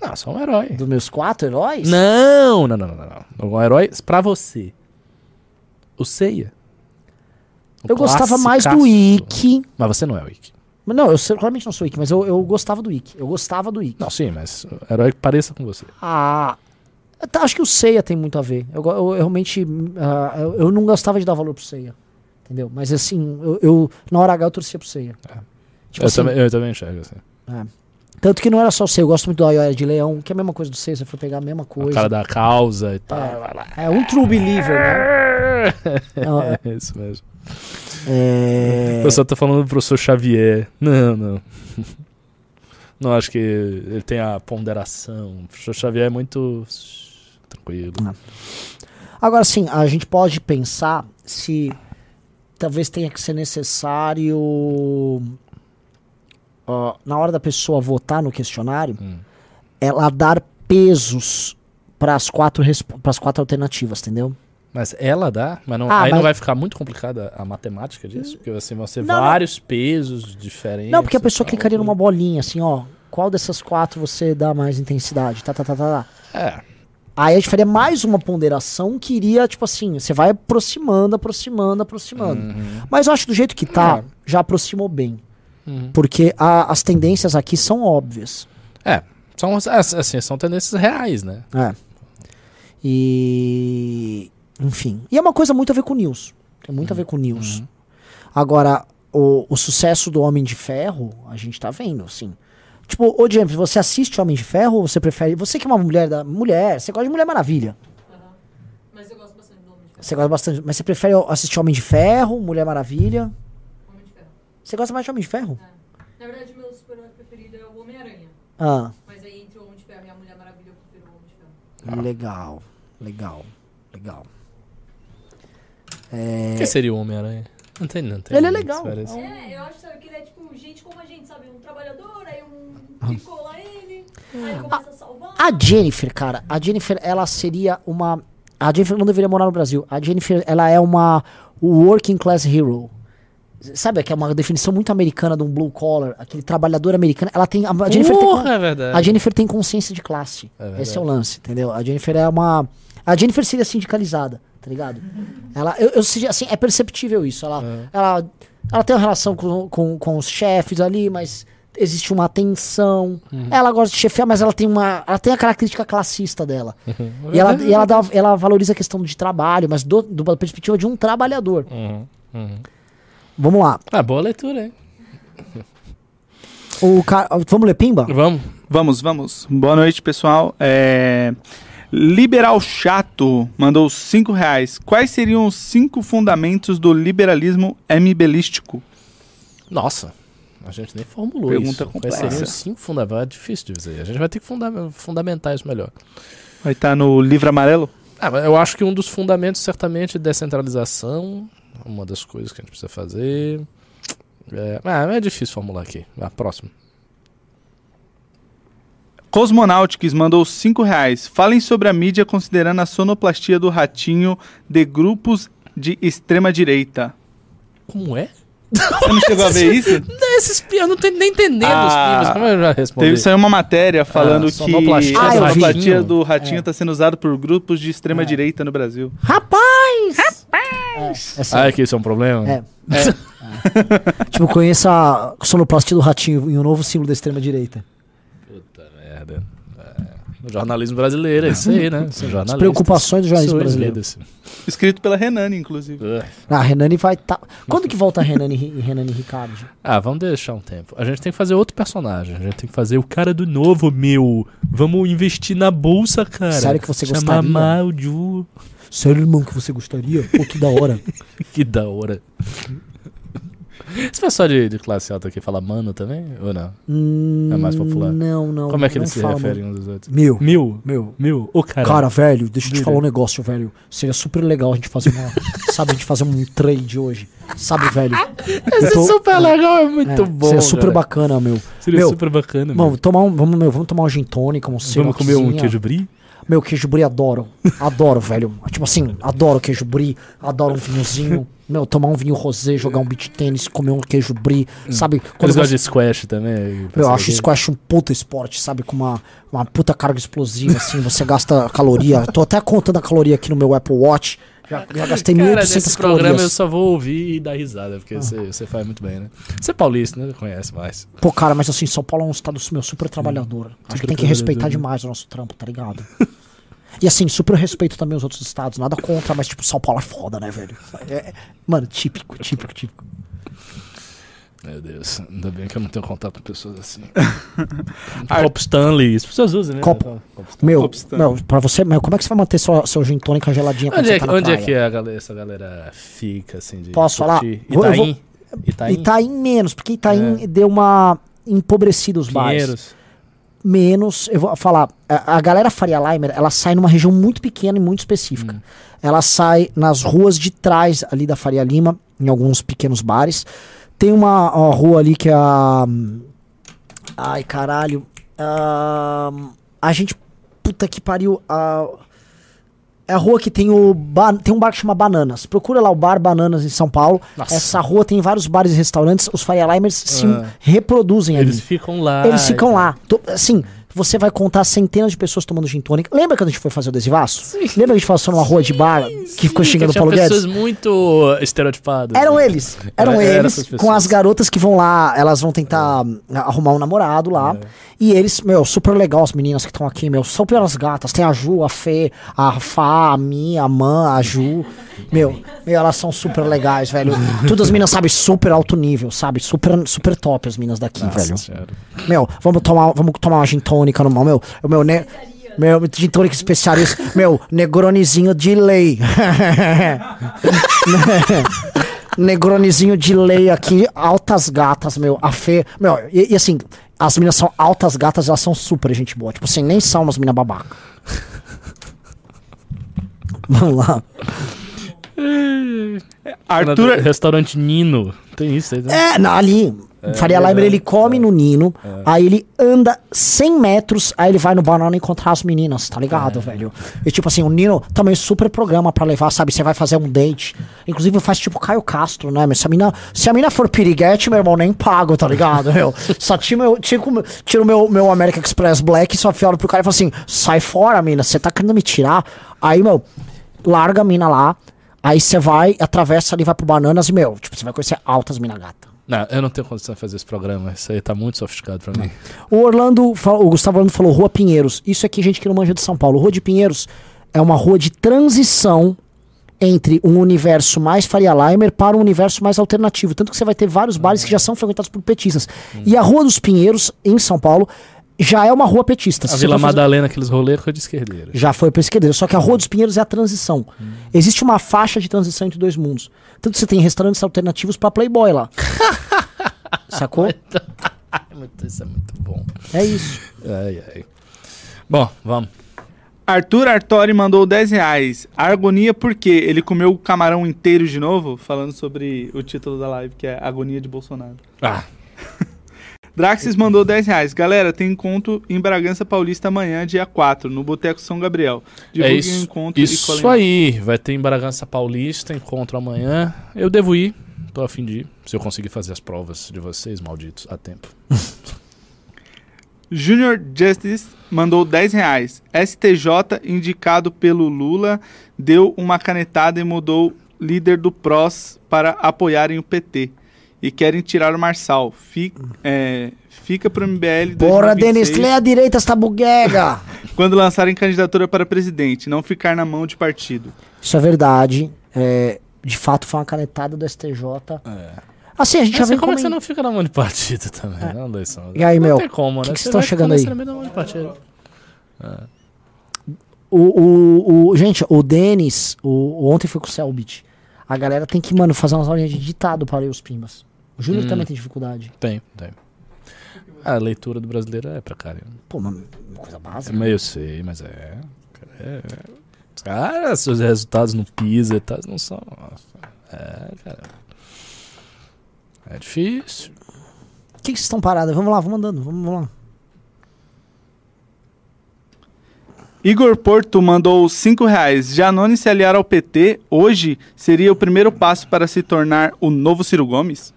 Não, só um herói. Dos meus quatro heróis? Não, não, não, não, não. não. Um herói pra você. O Seiya. O Eu gostava mais do. Ikki. Mas você não é o. Mas Não, eu claramente não sou Ikki, mas eu, eu gostava do Ikki. Eu gostava do Ikki. Não, sim, mas o herói que pareça com você. Ah, tá, acho que o Seiya tem muito a ver. Eu, eu- eu realmente. ah, eu, eu não gostava de dar valor pro Seiya. Entendeu? Mas assim, eu, na hora H eu torcia pro Seiya. É. Tipo eu, assim, também, eu também enxergo assim. Tanto que não era só o Seiya, eu gosto muito do Ayoya de Leão, que é a mesma coisa do Seiya, você for pegar a mesma O coisa. cara da causa e tal. É. vai lá. É um true believer, né? Ah, É isso mesmo. É... O pessoal tá falando do professor Xavier. Não, não. Não acho que ele tem a ponderação. O professor Xavier é muito tranquilo. Agora sim, a gente pode pensar se talvez tenha que ser necessário ó, na hora da pessoa votar no questionário, Hum. ela dar pesos para as quatro para as quatro alternativas, entendeu? Mas ela dá? Mas não, Ah, aí mas- não vai ficar muito complicada a matemática disso? Porque assim, vão ser Não, não. vários pesos diferentes. Não, porque a pessoa tal. clicaria numa bolinha assim, ó, qual dessas quatro você dá mais intensidade? Tá, tá, tá, tá, tá. É. Aí a gente faria mais uma ponderação que iria, tipo assim, você vai aproximando, aproximando, aproximando. Uhum. Mas eu acho que do jeito que tá, É. já aproximou bem. Uhum. Porque a- as tendências aqui são óbvias. É. São, assim, são tendências reais, né? É. E. Enfim. E é uma coisa muito a ver com news. Tem muito a ver com news. Uhum. Agora, o, o sucesso do Homem de Ferro, a gente tá vendo, assim. Tipo, ô James, você assiste Homem de Ferro ou você prefere. Você que é uma mulher da. Mulher, você gosta de Mulher Maravilha. Aham. Mas eu gosto bastante do Homem de Ferro. Você gosta bastante. Mas você prefere assistir Homem de Ferro, Mulher Maravilha? Homem de Ferro. Você gosta mais de Homem de Ferro? Na verdade, meu super-herói preferido é o Homem-Aranha. Ah, Mas aí entre o Homem de Ferro e a Mulher Maravilha, eu prefiro o Homem de Ferro. legal. Legal. Legal. O que seria o Homem-Aranha? Não tem, não tem. Ele é legal. parece. É, eu acho sabe, que ele é tipo gente como a gente, sabe? Um trabalhador, aí um picola ele, aí começa a salvar. A Jennifer, cara, a Jennifer, ela seria uma. A Jennifer não deveria morar no Brasil. A Jennifer, ela é uma working class hero. Sabe, que é uma definição muito americana de um blue collar, aquele trabalhador americano. Ela tem. A Jennifer tem. Porra, é verdade. A Jennifer tem consciência de classe. É. Esse é o lance, entendeu? A Jennifer é uma. A Jennifer seria sindicalizada, tá ligado? Ela, eu, eu assim, é perceptível isso. Ela, ela, ela tem uma relação com, com, com os chefes ali, mas existe uma tensão. Ela gosta de chefiar, mas ela tem uma. Ela tem a característica classista dela. E ela, e ela, dá, ela valoriza a questão de trabalho, mas do, do- da perspectiva de um trabalhador. Uhum, uhum. Vamos lá. Ah, boa leitura, hein? O cara, vamos ler Pimba? Vamos. Vamos, vamos. Boa noite, pessoal. É... Liberal Chato mandou 5 reais. Quais seriam os cinco fundamentos do liberalismo MBLístico? Nossa, a gente nem formulou Pergunta isso. complexa. Quais seriam os cinco fundamentos? É difícil de dizer. A gente vai ter que funda fundamentar isso melhor. Vai estar no livro amarelo? Ah, eu acho que um dos fundamentos, certamente, é descentralização. Uma das coisas que a gente precisa fazer. É, ah, é difícil formular aqui. A próxima. Cosmonautics mandou 5 reais. Falem sobre a mídia considerando a sonoplastia do ratinho de grupos de extrema direita. Como é? Você não chegou a ver isso? Esses pi- eu não tô nem entendendo Ah, os. Como eu já respondi? Teve saiu uma matéria falando Ah, que sonoplastia a sonoplastia do ratinho está sendo usado por grupos de extrema direita no Brasil. Rapaz! É, é. Ah, que isso é um problema? É. Tipo, conheça a sonoplastia do ratinho e um novo símbolo da extrema-direita. Puta merda. É, jornalismo brasileiro, é isso aí, né? As preocupações do jornalismo brasileiro. Escrito pela Renane, inclusive. Ugh. Ah, a Renane vai tá. Quando que volta a Renane e Renane e Ricardo? Ah, vamos deixar um tempo. A gente tem que fazer outro personagem. A gente tem que fazer o cara do novo, meu. Vamos investir na bolsa, cara. Sério que você Chamar gostaria? Sério, irmão, que você gostaria? Pô, que da hora. Que da hora. Esse pessoal de, de classe alta aqui fala mano também? Ou não? Hum, É mais popular. Não, não. Como é que eles se referem mano. uns dos outros? Mil? meu. Mil? Ô, cara. Cara, velho, deixa eu te falar um negócio, velho. Seria super legal a gente fazer uma. sabe, a gente fazer um trade hoje. Sabe, velho? esse tô- super legal, é muito É, bom. Seria super cara. bacana, meu. Seria Meu, super bacana, Vamos meu. tomar um, vamos, meu, vamos tomar um gin tônica, um Vamos comer um queijo brie? Meu, queijo brie adoro. Adoro, velho. Tipo assim, adoro queijo brie, adoro um vinhozinho. Meu, tomar um vinho rosé, jogar um beach tênis, comer um queijo brie, sabe? Quando Eles gostam de squash também? Eu acho squash um puta esporte, sabe? Com uma, uma puta carga explosiva, assim, você gasta caloria. Tô até contando a caloria aqui no meu Apple Watch. Já, já gastei Cara, 1.800 nesse programa eu só vou ouvir e dar risada, porque você, você faz muito bem, né? Você é paulista, né? Conhece mais. Pô, cara, mas assim, São Paulo é um estado meu, super trabalhador. Acho que Super tem que respeitar demais o nosso trampo, tá ligado? E assim, super respeito também os outros estados, nada contra, mas tipo, São Paulo é foda, né, velho? É- mano, típico, típico, típico. Meu Deus, ainda bem que eu não tenho contato com pessoas assim. Copo Stanley, as pessoas usam, né? Copo. Meu, Obstante. meu, pra você, meu, como é que você vai manter sua, seu gin tônica geladinha quando Onde, você é, tá onde é que a galera, essa galera fica, assim, de Posso falar? curtir? Vou- eu vou- Itaim? Itaim? Itaim menos, porque Itaim deu uma empobrecida os bares. Menos, eu vou falar, a, a galera Faria Limer, ela sai numa região muito pequena e muito específica. Hum. Ela sai nas ruas de trás ali da Faria Lima, em alguns pequenos bares. Tem uma, uma rua ali que é a. Ai, caralho. ah, a gente. Puta que pariu. a- é a rua que tem o. ba- Tem um bar que chama Bananas. Procura lá o bar Bananas em São Paulo. Nossa. Essa rua tem vários bares e restaurantes. Os Faria Limers se Ah. reproduzem ali. Eles ficam lá. Eles ficam lá. To- Assim, você vai contar centenas de pessoas tomando gin tônica. Lembra quando a gente foi fazer o adesivaço? Lembra que a gente passou numa rua de bar que ficou xingando o Paulo pessoas Guedes? muito estereotipadas. Eram né? eles. Eram Era- eram eles essas com pessoas. as garotas que vão lá, elas vão tentar arrumar um namorado lá. É. E eles, meu, super legal as meninas que estão aqui, meu, são pelas gatas. Tem a Ju, a Fê, a Fá, a Mi, a Man, a Ju. Meu, meu, elas são super legais, velho. Todas as meninas, sabe, super alto nível, sabe? Super, super top as meninas daqui, Nossa velho. senhora. Meu, vamos tomar, vamos tomar uma gin tônica no meu, o meu, ne, meu gin tônica especialista, meu, negronizinho de lei. negronizinho de lei aqui, altas gatas, meu, a Fê, meu, e, e assim, as meninas são altas gatas, elas são super gente boa, tipo assim, nem são umas meninas babaca. Vamos lá. Arthur, Restaurante Nino. Tem isso aí, né? É, não, ali. Faria Limer, ele come no Nino, aí ele anda 100 metros, aí ele vai no banana encontrar as meninas, tá ligado, velho? E tipo assim, o Nino também super programa pra levar, sabe? Você vai fazer um date. Inclusive faz tipo Caio Castro, né? Mas se a mina, se a mina for piriguete, meu irmão, nem pago, tá ligado, meu? Só tiro meu, tiro, o meu- tiro meu, meu American Express Black e só fio pro cara e falo assim, sai fora, mina, você tá querendo me tirar? Aí, meu, larga a mina lá, aí você vai, atravessa ali, vai pro Bananas e, meu, tipo, você vai conhecer altas mina gata. Não, eu não tenho condição de fazer esse programa. Isso aí tá muito sofisticado pra mim. O Orlando, o Gustavo Orlando falou Rua Pinheiros. Isso aqui, gente que não manja de São Paulo. Rua de Pinheiros é uma rua de transição entre um universo mais Faria Limer para um universo mais alternativo. Tanto que você vai ter vários bares que já são frequentados por petistas. E a Rua dos Pinheiros, em São Paulo, já é uma rua petista. A Vila fazer- Madalena, aqueles rolês com de esquerdeira. já foi pra esquerda. Só que a Rua dos Pinheiros é a transição. Existe uma faixa de transição entre dois mundos. Tanto que você tem restaurantes alternativos pra Playboy lá. Sacou? Muito- Isso é muito bom. É isso. Ai, ai. Bom, vamos. Arthur Artori mandou 10 reais. Agonia por quê? Ele comeu o camarão inteiro de novo? Falando sobre o título da live, que é Agonia de Bolsonaro. Ah, Draxis mandou 10 reais. Galera, tem encontro em Bragança Paulista amanhã, dia 4, no Boteco São Gabriel. é Divulguem o isso, encontro e isso aí. Vai ter em Bragança Paulista, encontro amanhã. Eu devo ir. Tô a fim de ir. Se eu conseguir fazer as provas de vocês, malditos, a tempo. Junior Justice mandou 10 reais. STJ, indicado pelo Lula, deu uma canetada e mudou líder do PROS para apoiarem o PT. E querem tirar o Marçal. Fica, é, fica pro MBL Porra, 2026, Denis, lê a direita esta buguega. quando lançarem candidatura para presidente. Não ficar na mão de partido. Isso é verdade. É, de fato, foi uma canetada do STJ. Assim, a gente já Assim, vem como é que você não fica na mão de partido também? Não, Leison? E aí, não meu, tem como, que né? que Você vocês tão vai chegando aí? sempre na mão de partido. O, o, o- gente, o Denis, o- ontem foi com o Selbit. A galera tem que, mano, fazer umas aulinhas de ditado para ler os pimbas. O Júnior Hum. também tem dificuldade. Tem, tem. A leitura do brasileiro é precária. Pô, uma coisa É básica. meio eu sei, mas é. é cara, seus resultados no PISA e tal não são. É, cara. É difícil. O que que vocês estão parados? Vamos lá, vamos andando, vamos, vamos lá. Igor Porto mandou 5 reais. Janone se aliar ao PT hoje seria o primeiro passo para se tornar o novo Ciro Gomes?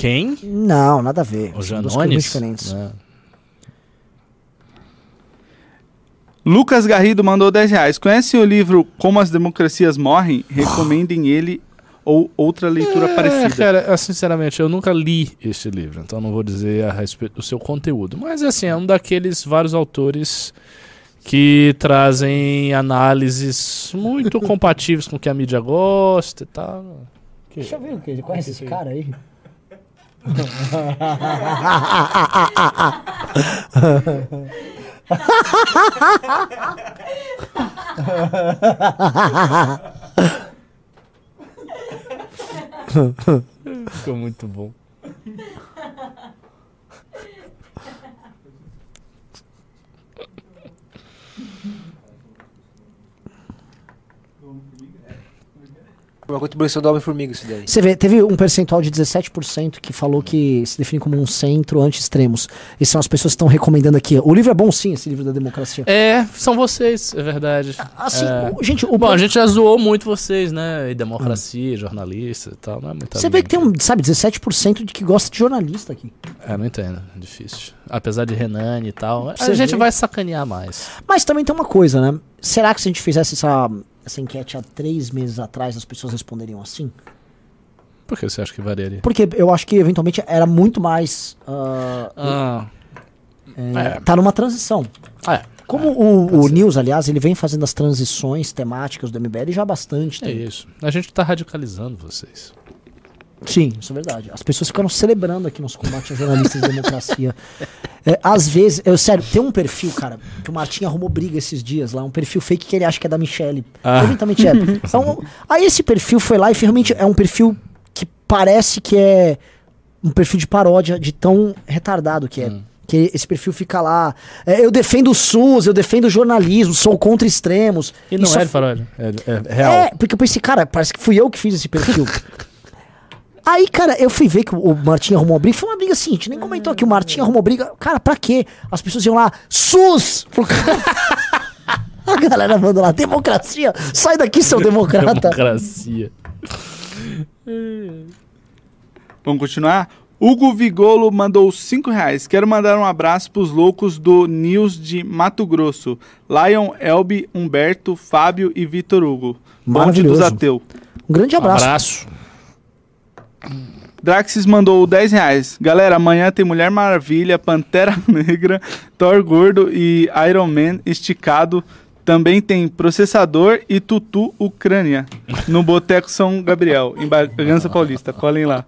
Quem? Não, nada a ver. O São Janones? diferentes. É. Lucas Garrido mandou 10 reais. Conhece o livro Como as Democracias Morrem? Recomendem ele ou outra leitura É, parecida. cara, eu, sinceramente, eu nunca li este livro, então não vou dizer a respeito do seu conteúdo. Mas, assim, é um daqueles vários autores que trazem análises muito compatíveis com o que a mídia gosta e tal. Deixa eu ver o que ele conhece esse cara aí. Ficou muito bom. Uma contribuição do Homem-Formiga isso daí. Você vê, teve um percentual de 17% que falou que se define como um centro anti-extremos. E são as pessoas que estão recomendando aqui. O livro é bom sim, esse livro da democracia. É, são vocês, é verdade. Assim, É. o- gente, o Bom, a gente já zoou muito vocês, né? E democracia, jornalista e tal, não é muito Você vê que tem um, sabe, 17% de que gosta de jornalista aqui. É, não entendo, difícil. Apesar de Renan e tal, a Você gente vê? vai sacanear mais. Mas também tem uma coisa, né? Será que se a gente fizesse essa, essa enquete há três meses atrás, as pessoas responderiam assim? Por que você acha que variaria? Porque eu acho que eventualmente era muito mais. ah, Ah, é, É. Tá numa transição. é. Como o, o News, aliás, ele vem fazendo as transições temáticas do MBL já há bastante É tempo. isso. A gente tá radicalizando vocês. Sim, isso é verdade. As pessoas ficaram celebrando aqui nosso combate a jornalistas de democracia. É, às vezes, eu sério, tem um perfil, cara, que o Martim arrumou briga esses dias lá, um perfil fake que ele acha que é da Michelle. Ah. Eventualmente é. Então, aí esse perfil foi lá e realmente é um perfil que parece que é um perfil de paródia de tão retardado que é. Que esse perfil fica lá. é, eu defendo o SUS, eu defendo o jornalismo, sou contra extremos. E não Isso é de paródia, é, é real. É, porque eu pensei, cara, parece que fui eu que fiz esse perfil. Aí, cara, eu fui ver que o Martim arrumou uma briga. Foi uma briga assim, a gente nem comentou aqui. O Martim arrumou briga. Cara, pra quê? As pessoas iam lá, SUS! A galera mandou lá, democracia! Sai daqui, seu democrata! Democracia. Vamos continuar? Hugo Vigolo mandou 5 reais. Quero mandar um abraço pros loucos do News de Mato Grosso. Lion, Elbi, Humberto, Fábio e Vitor Hugo. Maravilhoso. dos Ateu. Um grande abraço. Abraço. Draxis mandou 10 reais. Galera, amanhã tem Mulher Maravilha, Pantera Negra, Thor Gordo e Iron Man esticado. Também tem Processador e Tutu Ucrânia no Boteco São Gabriel, em Bragança Paulista. Colhem lá.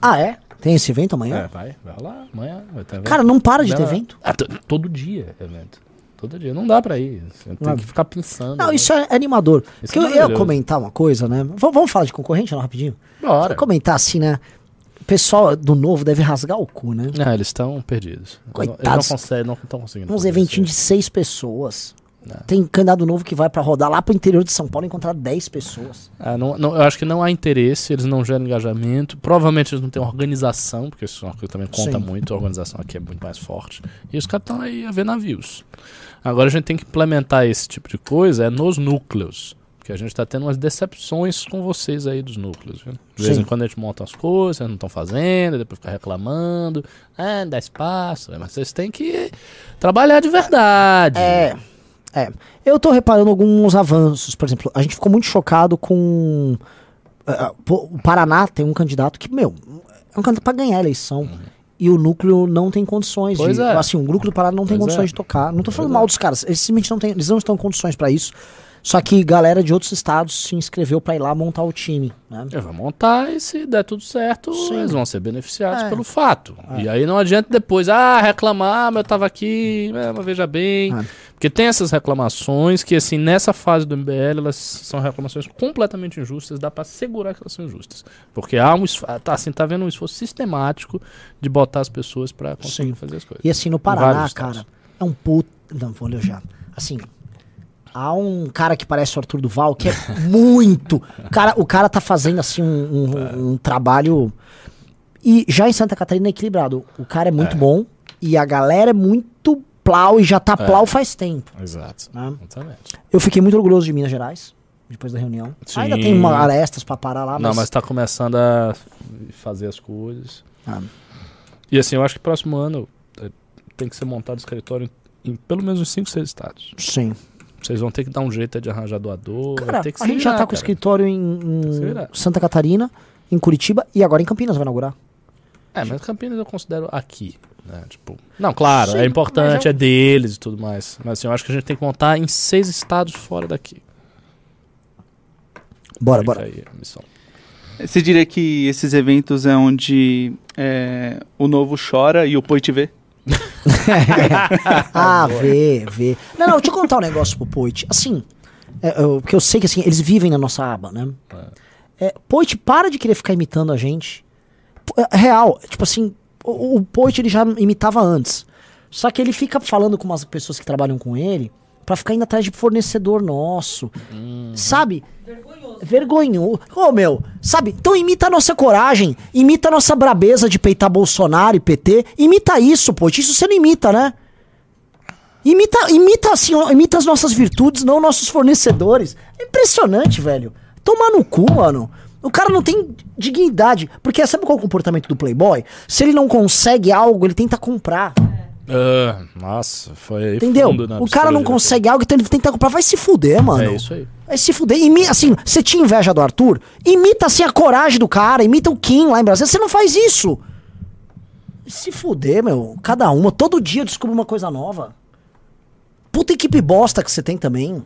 Ah, é? Tem esse evento É, amanhã? vai, vai lá. Amanhã vai ter evento. Cara, não para de ter evento. To- todo dia é evento. Todo dia. Não dá pra ir. Você tem que ficar pensando. Não, né? isso é animador. Isso Porque é eu ia comentar uma coisa, né? V- vamos falar de concorrente não, rapidinho? Bora. Comentar assim, né? O pessoal do novo deve rasgar o cu, né? Não, eles estão perdidos. Não- Eles Coitados. não conseguem, não estão conseguindo. Uns eventinhos de seis pessoas. Não. Tem candidato novo que vai pra rodar lá pro interior de São Paulo e encontrar 10 pessoas. Ah, não, não- eu acho que não há interesse, eles não geram engajamento. Provavelmente eles não têm organização, porque isso é uma coisa que também conta Sim. muito. A organização aqui é muito mais forte. E os caras estão aí a ver navios. Agora a gente tem que implementar esse tipo de coisa é nos núcleos. Porque a gente está tendo umas decepções com vocês aí dos núcleos. Viu? De vez Sim. em quando a gente monta as coisas, vocês não estão fazendo, depois fica reclamando. Ah, dá espaço. Mas vocês têm que trabalhar de verdade. É. É. Eu tô reparando alguns avanços. Por exemplo, a gente ficou muito chocado com. pô, o Paraná tem um candidato que, meu, é um candidato pra ganhar a eleição. E o núcleo não tem condições Pois de. é. Assim, o núcleo do Paraná não tem Pois condições é. de tocar. Não tô falando Pois mal é. dos caras. Eles simplesmente não, têm, eles não estão em condições pra isso. Só que galera de outros estados se inscreveu pra ir lá montar o time. Né? Vou montar e se der tudo certo, Sim. eles vão ser beneficiados É. pelo fato. E aí não adianta depois, ah, reclamar, mas eu tava aqui, é, mas veja bem. É. Porque tem essas reclamações que, assim, nessa fase do MBL, elas são reclamações completamente injustas, dá pra segurar que elas são injustas. Porque há um esforço, tá, assim, tá vendo um esforço sistemático de botar as pessoas pra conseguir Sim. fazer as coisas. E assim, no Paraná, cara, é um puto. Não, vou ler já. Assim, há um cara que parece o Arthur Duval que é muito. Cara, o cara tá fazendo assim um, um- um trabalho. E já em Santa Catarina é equilibrado. O cara é muito bom e a galera é muito plau e já tá plau faz tempo. Exato. né? Exatamente. Eu fiquei muito orgulhoso de Minas Gerais. Depois da reunião. Sim. Ainda tem uma arestas pra parar lá, Não, mas. mas tá começando a fazer as coisas. Ah. E assim, eu acho que próximo ano eh, tem que ser montado escritório em, em pelo menos uns 5, 6 estados. Sim. Vocês vão ter que dar um jeito de arranjar doador. vai Cara, ter que a gente já virar, tá com o escritório em, em. Santa Catarina, em Curitiba e agora em Campinas vai inaugurar. É, mas Campinas eu considero aqui. Né? Tipo, não, claro, Sim, é importante, mas é é deles e tudo mais. Mas assim, eu acho que a gente tem que montar em seis estados fora daqui. Bora, Fica bora. aí a missão. Você diria que esses eventos é onde é, o novo chora e o Poit vê? ah, vê, vê. Não, não, deixa eu contar um negócio pro Poit. Assim, é, eu- porque eu sei que assim, eles vivem na nossa aba, né? É, Poit, para de querer ficar imitando a gente. É, Real, tipo assim, o, o Poit ele já imitava antes. Só que ele fica falando com umas pessoas que trabalham com ele pra ficar indo atrás de fornecedor nosso. Sabe? Vergonhoso. Vergonhoso. Ô, meu, sabe? Então imita a nossa coragem, imita a nossa brabeza de peitar Bolsonaro e PT. Imita isso, pô. Isso você não imita, né? Imita, imita assim, ó, imita as nossas virtudes, não nossos fornecedores. É impressionante, velho. Tomar no cu, mano. O cara não tem dignidade. Porque sabe qual é o comportamento do Playboy? Se ele não consegue algo, ele tenta comprar. Ah, nossa, foi Entendeu? fundo na O cara não consegue algo, então ele tenta comprar. Vai se fuder, mano. É isso aí. Vai se fuder. Imi, assim, você tinha inveja do Arthur? Imita assim a coragem do cara, imita o Kim lá em Brasília. Você não faz isso. Se fuder, meu. Cada uma. Todo dia eu descubro uma coisa nova. Puta equipe bosta que você tem também.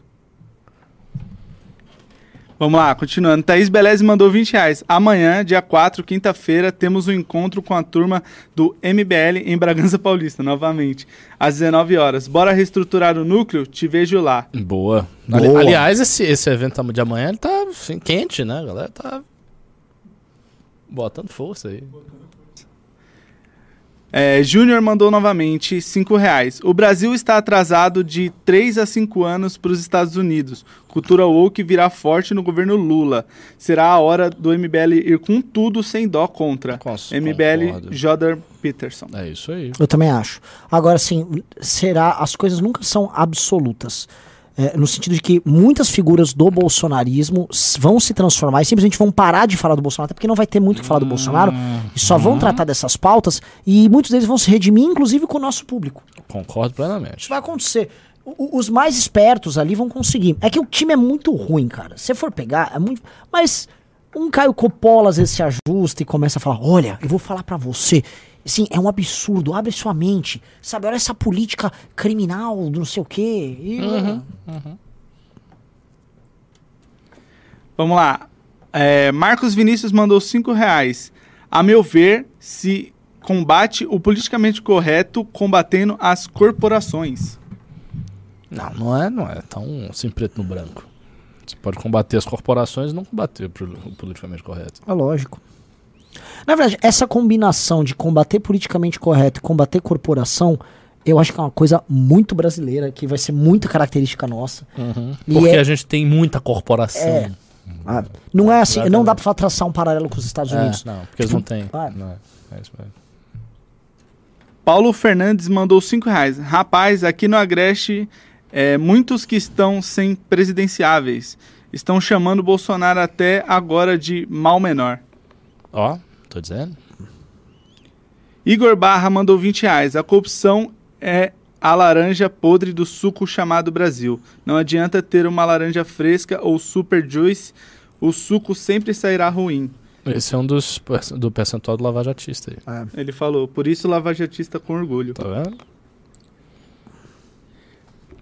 Vamos lá, continuando. Thaís Beleze mandou 20 reais. Amanhã, dia 4, quinta-feira, temos um encontro com a turma do MBL em Bragança Paulista, novamente, às 19 horas. Bora reestruturar o núcleo? Te vejo lá. Boa. Boa. Ali- aliás, esse, esse evento de amanhã ele tá assim, quente, né? A galera tá botando força aí. É, Júnior mandou novamente 5 reais. O Brasil está atrasado de 3 a 5 anos para os Estados Unidos. Cultura woke virá forte no governo Lula. Será a hora do MBL ir com tudo sem dó contra. Cons- MBL concordo. Jodar Peterson. É isso aí. Eu também acho. Agora, assim, será. As coisas nunca são absolutas. É, no sentido de que muitas figuras do bolsonarismo vão se transformar e simplesmente vão parar de falar do Bolsonaro, até porque não vai ter muito o que falar do Bolsonaro, e só vão tratar dessas pautas, e muitos deles vão se redimir, inclusive com o nosso público. Concordo plenamente. Isso vai acontecer. O- os mais espertos ali vão conseguir. É que o time é muito ruim, cara. Se você for pegar, é muito. Mas um Caio Coppola às vezes se ajusta e começa a falar: olha, eu vou falar pra você. Assim, é um absurdo, abre sua mente. Sabe, olha essa política criminal do não sei o quê. E, Vamos lá. É, Marcos Vinícius mandou 5 reais. A meu ver, se combate o politicamente correto combatendo as corporações. Não, não é, não é tão assim preto no branco. Você pode combater as corporações e não combater o politicamente correto. É lógico. Na verdade, essa combinação de combater politicamente correto e combater corporação, eu acho que é uma coisa muito brasileira, que vai ser muito característica nossa. E Porque é- a gente tem muita corporação. É. Ah, não é assim, não dá pra traçar um paralelo com os Estados É, Unidos. não, porque eles não têm. Ah. Não é, é isso mesmo. Paulo Fernandes mandou 5 reais. Rapaz, aqui no Agreste, é, muitos que estão sem presidenciáveis estão chamando Bolsonaro até agora de mal menor. Ó, tô dizendo. Igor Barra mandou 20 reais. A corrupção é a laranja podre do suco chamado Brasil. Não adianta ter uma laranja fresca ou super juice, o suco sempre sairá ruim. Esse é um dos do percentual do lavajatista aí. Ele falou, por isso lavajatista com orgulho. Tá vendo?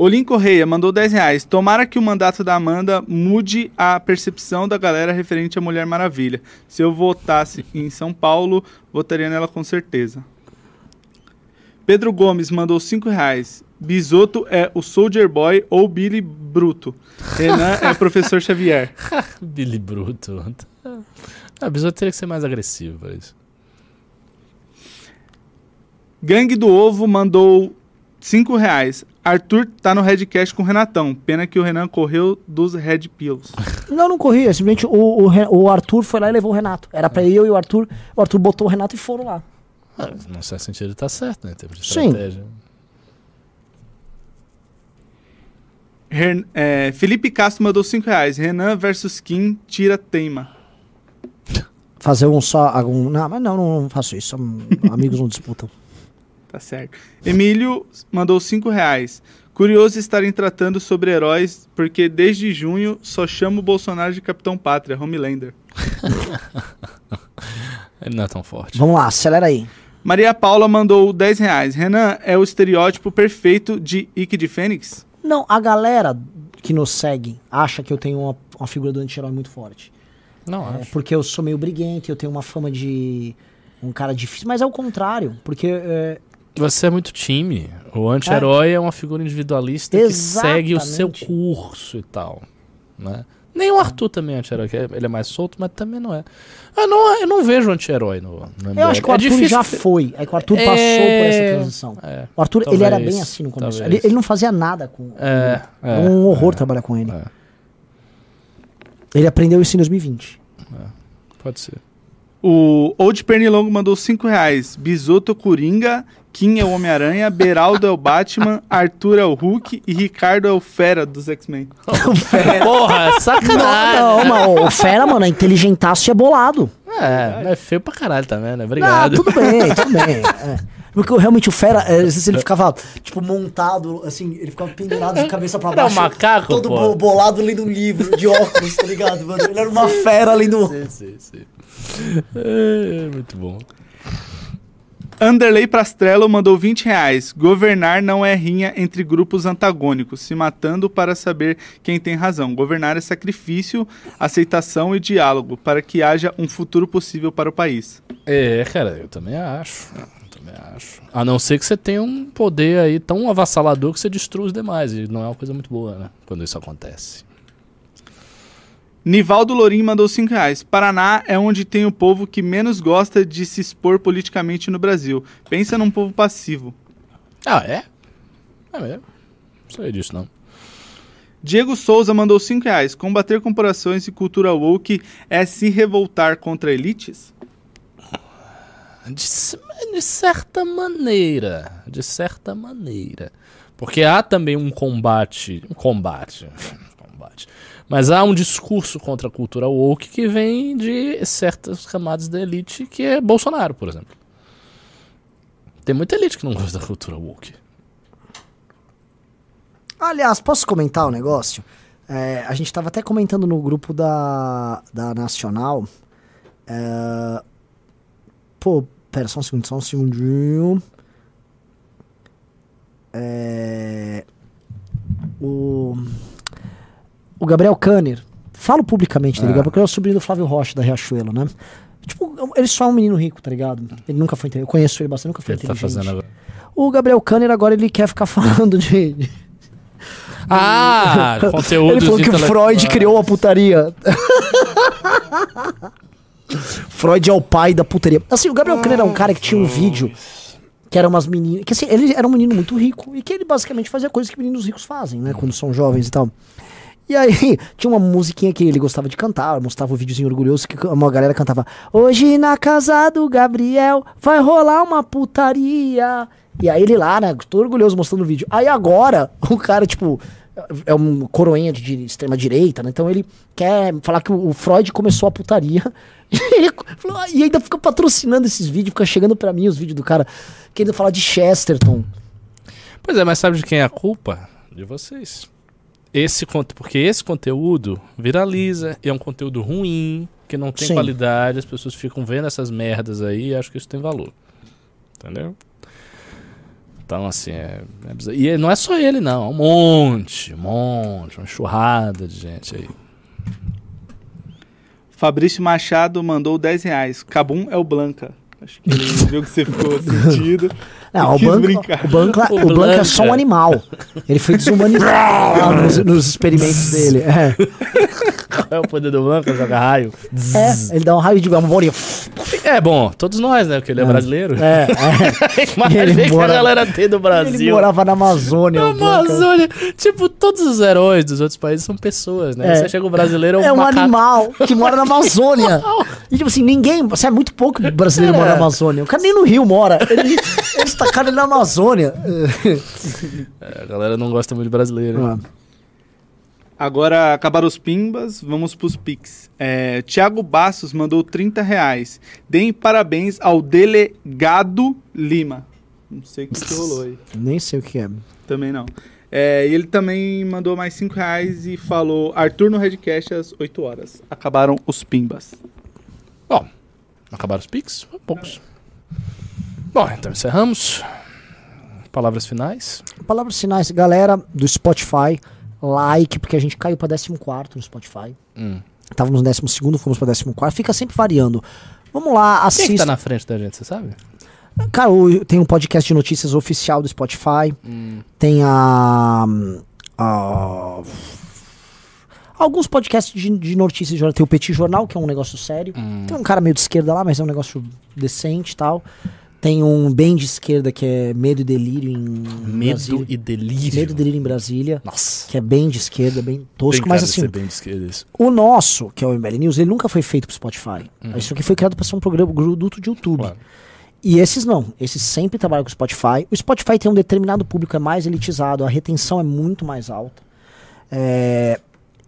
Olim Correia mandou 10 reais. Tomara que o mandato da Amanda mude a percepção da galera referente à Mulher Maravilha. Se eu votasse em São Paulo, votaria nela com certeza. Pedro Gomes mandou 5 reais. Bisoto é o Soldier Boy ou Billy Bruto. Renan é o professor Xavier. Billy Bruto. A Bisoto teria que ser mais agressivo pra isso. Gangue do Ovo mandou 5 reais. Arthur tá no Redcast com o Renatão. Pena que o Renan correu dos Red Pills. Não, não corria. Simplesmente o, o, o Arthur foi lá e levou o Renato. Era pra eu e o Arthur. O Arthur botou o Renato e foram lá. Ah, não certo sentido ele tá certo, né? Em termos de Sim. estratégia. Ren- é, Felipe Castro mandou 5 reais. Renan versus Kim tira teima. Fazer um só. Algum, não, mas não, não, faço isso. Amigos não disputam. Tá certo. Emílio mandou 5 reais. Curioso estarem tratando sobre heróis, porque desde junho só chamo o Bolsonaro de Capitão Pátria, Homelander. Ele não é tão forte. Vamos lá, acelera aí. Maria Paula mandou 10 reais. Renan é o estereótipo perfeito de Ike de Fênix? Não, a galera que nos segue acha que eu tenho uma, uma figura do anti-herói muito forte. Não, É, acho. porque eu sou meio briguente, eu tenho uma fama de um cara difícil. Mas é o contrário. Porque é, Você é muito time. O anti-herói é. uma figura individualista que segue o seu Exatamente. curso e tal. Né? Nem o Arthur também é anti-herói, que é- ele é mais solto, mas também não é. Eu não, eu não vejo anti-herói no, no eu acho que o é Arthur já foi. É que o Arthur É, passou por essa transição. É, O Arthur, ele era talvez, bem assim no começo. talvez. Ele, ele não fazia nada com. é, É é, um horror é, trabalhar com ele. é. Ele aprendeu isso em 2020. Pode ser. O Old Pernilongo mandou 5 reais. Bisoto Coringa, Kim é o Homem-Aranha, Beraldo é o Batman, Arthur é o Hulk e Ricardo é o Fera dos X-Men. Porra, sacanagem. Não, não, mas o Fera, mano, é inteligentaço e é bolado. É, é feio pra caralho também, né? Obrigado. tudo bem, tudo bem. é. Porque realmente o Fera, é, às vezes ele ficava, tipo, montado, assim, ele ficava pendurado de cabeça pra É um baixo. macaco, Todo pô. bo- bolado lendo um livro de óculos, tá ligado, mano? Ele era uma fera lendo. um- Sim, sim, sim. É, muito bom. Anderley Prastrello mandou 20 reais. Governar não é rinha entre grupos antagônicos, se matando para saber quem tem razão. Governar é sacrifício, aceitação e diálogo, para que haja um futuro possível para o país. É, cara, eu também acho. Eu também acho. A não ser que você tenha um poder aí tão avassalador que você destrua os demais. E não é uma coisa muito boa, né? Quando isso acontece. Nivaldo Lorim mandou 5 reais. Paraná é onde tem o povo que menos gosta de se expor politicamente no Brasil. Pensa num povo passivo. Ah, é? É mesmo. Não sei disso, não. Diego Souza mandou 5 reais. Combater corporações e cultura woke é se revoltar contra elites? De, de certa maneira. De certa maneira. Porque há também um combate. Um combate. Mas há um discurso contra a cultura woke que vem de certas camadas da elite, que é Bolsonaro, por exemplo. Tem muita elite que não gosta da cultura woke. Aliás, posso comentar um negócio? É, a gente estava até comentando no grupo da, da Nacional. É, pô, pera, só um segundo, só um segundinho. É, o, o Gabriel Kanner. Falo publicamente dele, Ah. porque ele é o sobrinho do Flávio Rocha, da Riachuelo, né? Tipo, ele só é um menino rico, tá ligado? Ele nunca foi inteligente. Eu conheço ele bastante, nunca foi Ele tá inteligente. fazendo agora. O Gabriel Kanner agora ele quer ficar falando de, de Ah, conteúdo. ele falou que o Freud criou a putaria. Freud é o pai da putaria. Assim, o Gabriel Kanner era um cara que tinha um vídeo que era umas meninas. Que assim, ele era um menino muito rico e que ele basicamente fazia coisas que meninos ricos fazem, né? Quando são jovens e tal. E aí, tinha uma musiquinha que ele gostava de cantar, mostrava o videozinho orgulhoso que uma galera cantava: Hoje na casa do Gabriel vai rolar uma putaria. E aí ele lá, né, todo orgulhoso mostrando o vídeo. Aí agora, o cara, tipo, é um coroinha de, extrema direita, né? Então ele quer falar que o, Freud começou a putaria. E, ele falou, "Ah", e ainda fica patrocinando esses vídeos, fica chegando pra mim os vídeos do cara querendo falar de Chesterton. Pois é, mas sabe de quem é a culpa? De vocês. Esse porque esse conteúdo viraliza, e é um conteúdo ruim, que não tem Sim. qualidade, as pessoas ficam vendo essas merdas aí e acham que isso tem valor. Entendeu? Então, assim, é, é. E não é só ele, não. É um monte, um monte, uma enxurrada de gente aí. Fabrício Machado mandou 10 reais. Cabum é o Blanca. Acho que ele viu que você ficou sentido. Não, o Blanca, brincar. o, Blanca, O o Blanca é só um Blanca. animal. Ele foi desumanizado nos, nos experimentos dele. É. Qual é o poder do Blanca? Joga raio. É, ele dá um raio de uma bolinha. É bom, todos nós, né? Porque ele é, brasileiro. É, é. Imagina Ele que mora- a galera tem do Brasil. Ele morava na Amazônia. Na Blanca. Amazônia. Tipo, todos os heróis dos outros países são pessoas, né? É. Você chega o brasileiro, é um, É um macaco. animal que mora na Amazônia. E tipo assim, ninguém. Você é muito pouco brasileiro É. mora na Amazônia. O cara nem no Rio mora. Ele, eles tacaram ele na Amazônia. É, a galera não gosta muito de brasileiro. Ah. Agora acabaram os pimbas, vamos pros Pix. É, Tiago Bastos mandou 30 reais. Deem parabéns ao delegado Lima. Não sei o que, que rolou aí. Nem sei o que é. Também não. É, e ele também mandou mais 5 reais e falou: Arthur no Redcast às 8 horas. Acabaram os pimbas. Bom, acabaram os pics? Poucos. Bom, então encerramos. Palavras finais. Palavras finais, galera do Spotify, like, porque a gente caiu pra 14 no Spotify. Hum. Estávamos no 12, fomos pra 14. Fica sempre variando. Vamos lá, Quem é assista. que tá na frente da gente, você sabe? Cara, tem um podcast de notícias oficial do Spotify. Tem a. a- alguns podcasts de, de notícias. Tem o Petit Jornal, que é um negócio sério. Tem um cara meio de esquerda lá, mas é um negócio decente e tal. Tem um bem de esquerda que é Medo e Delírio em Medo Brasília. e delírio. Medo e Delírio em Brasília. Nossa. Que é bem de esquerda, bem tosco, mas assim, ser bem de esquerda isso. o nosso, que é o ML News, ele nunca foi feito pro Spotify. Isso aqui foi criado para ser um programa produto de YouTube. Claro. E esses não, esses sempre trabalham com o Spotify. O Spotify tem um determinado público, é mais elitizado, a retenção é muito mais alta. É,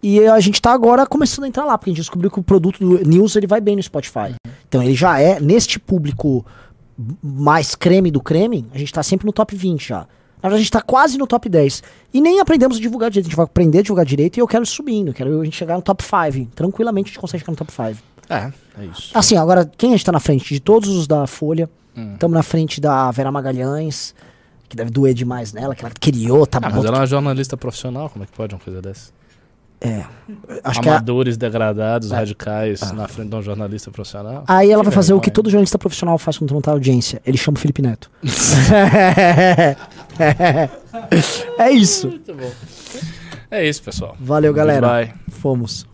E a gente tá agora começando a entrar lá, porque a gente descobriu que o produto do News ele vai bem no Spotify. Então ele já é, neste público mais creme do creme, a gente tá sempre no top 20 já. Na verdade, a gente tá quase no top 10. E nem aprendemos a divulgar direito. A gente vai aprender a divulgar direito e eu quero ir subindo. Quero a gente chegar no top 5. Tranquilamente a gente consegue chegar no top 5. É, é isso. Assim, agora, quem a gente tá na frente? De todos os da Folha. Hum. Estamos na frente da Vera Magalhães, que deve doer demais nela, que ela criou, tá Ah, mas ela é uma jornalista profissional, como é que pode uma coisa dessa? Acho que é- Amadores degradados, radicais, na frente de um jornalista profissional. aí ela vai Que fazer o que vergonha. todo jornalista profissional faz quando não tá audiência. Ele chama o Felipe Neto. é isso. Muito bom. É isso, pessoal. Valeu, galera. Goodbye. Fomos.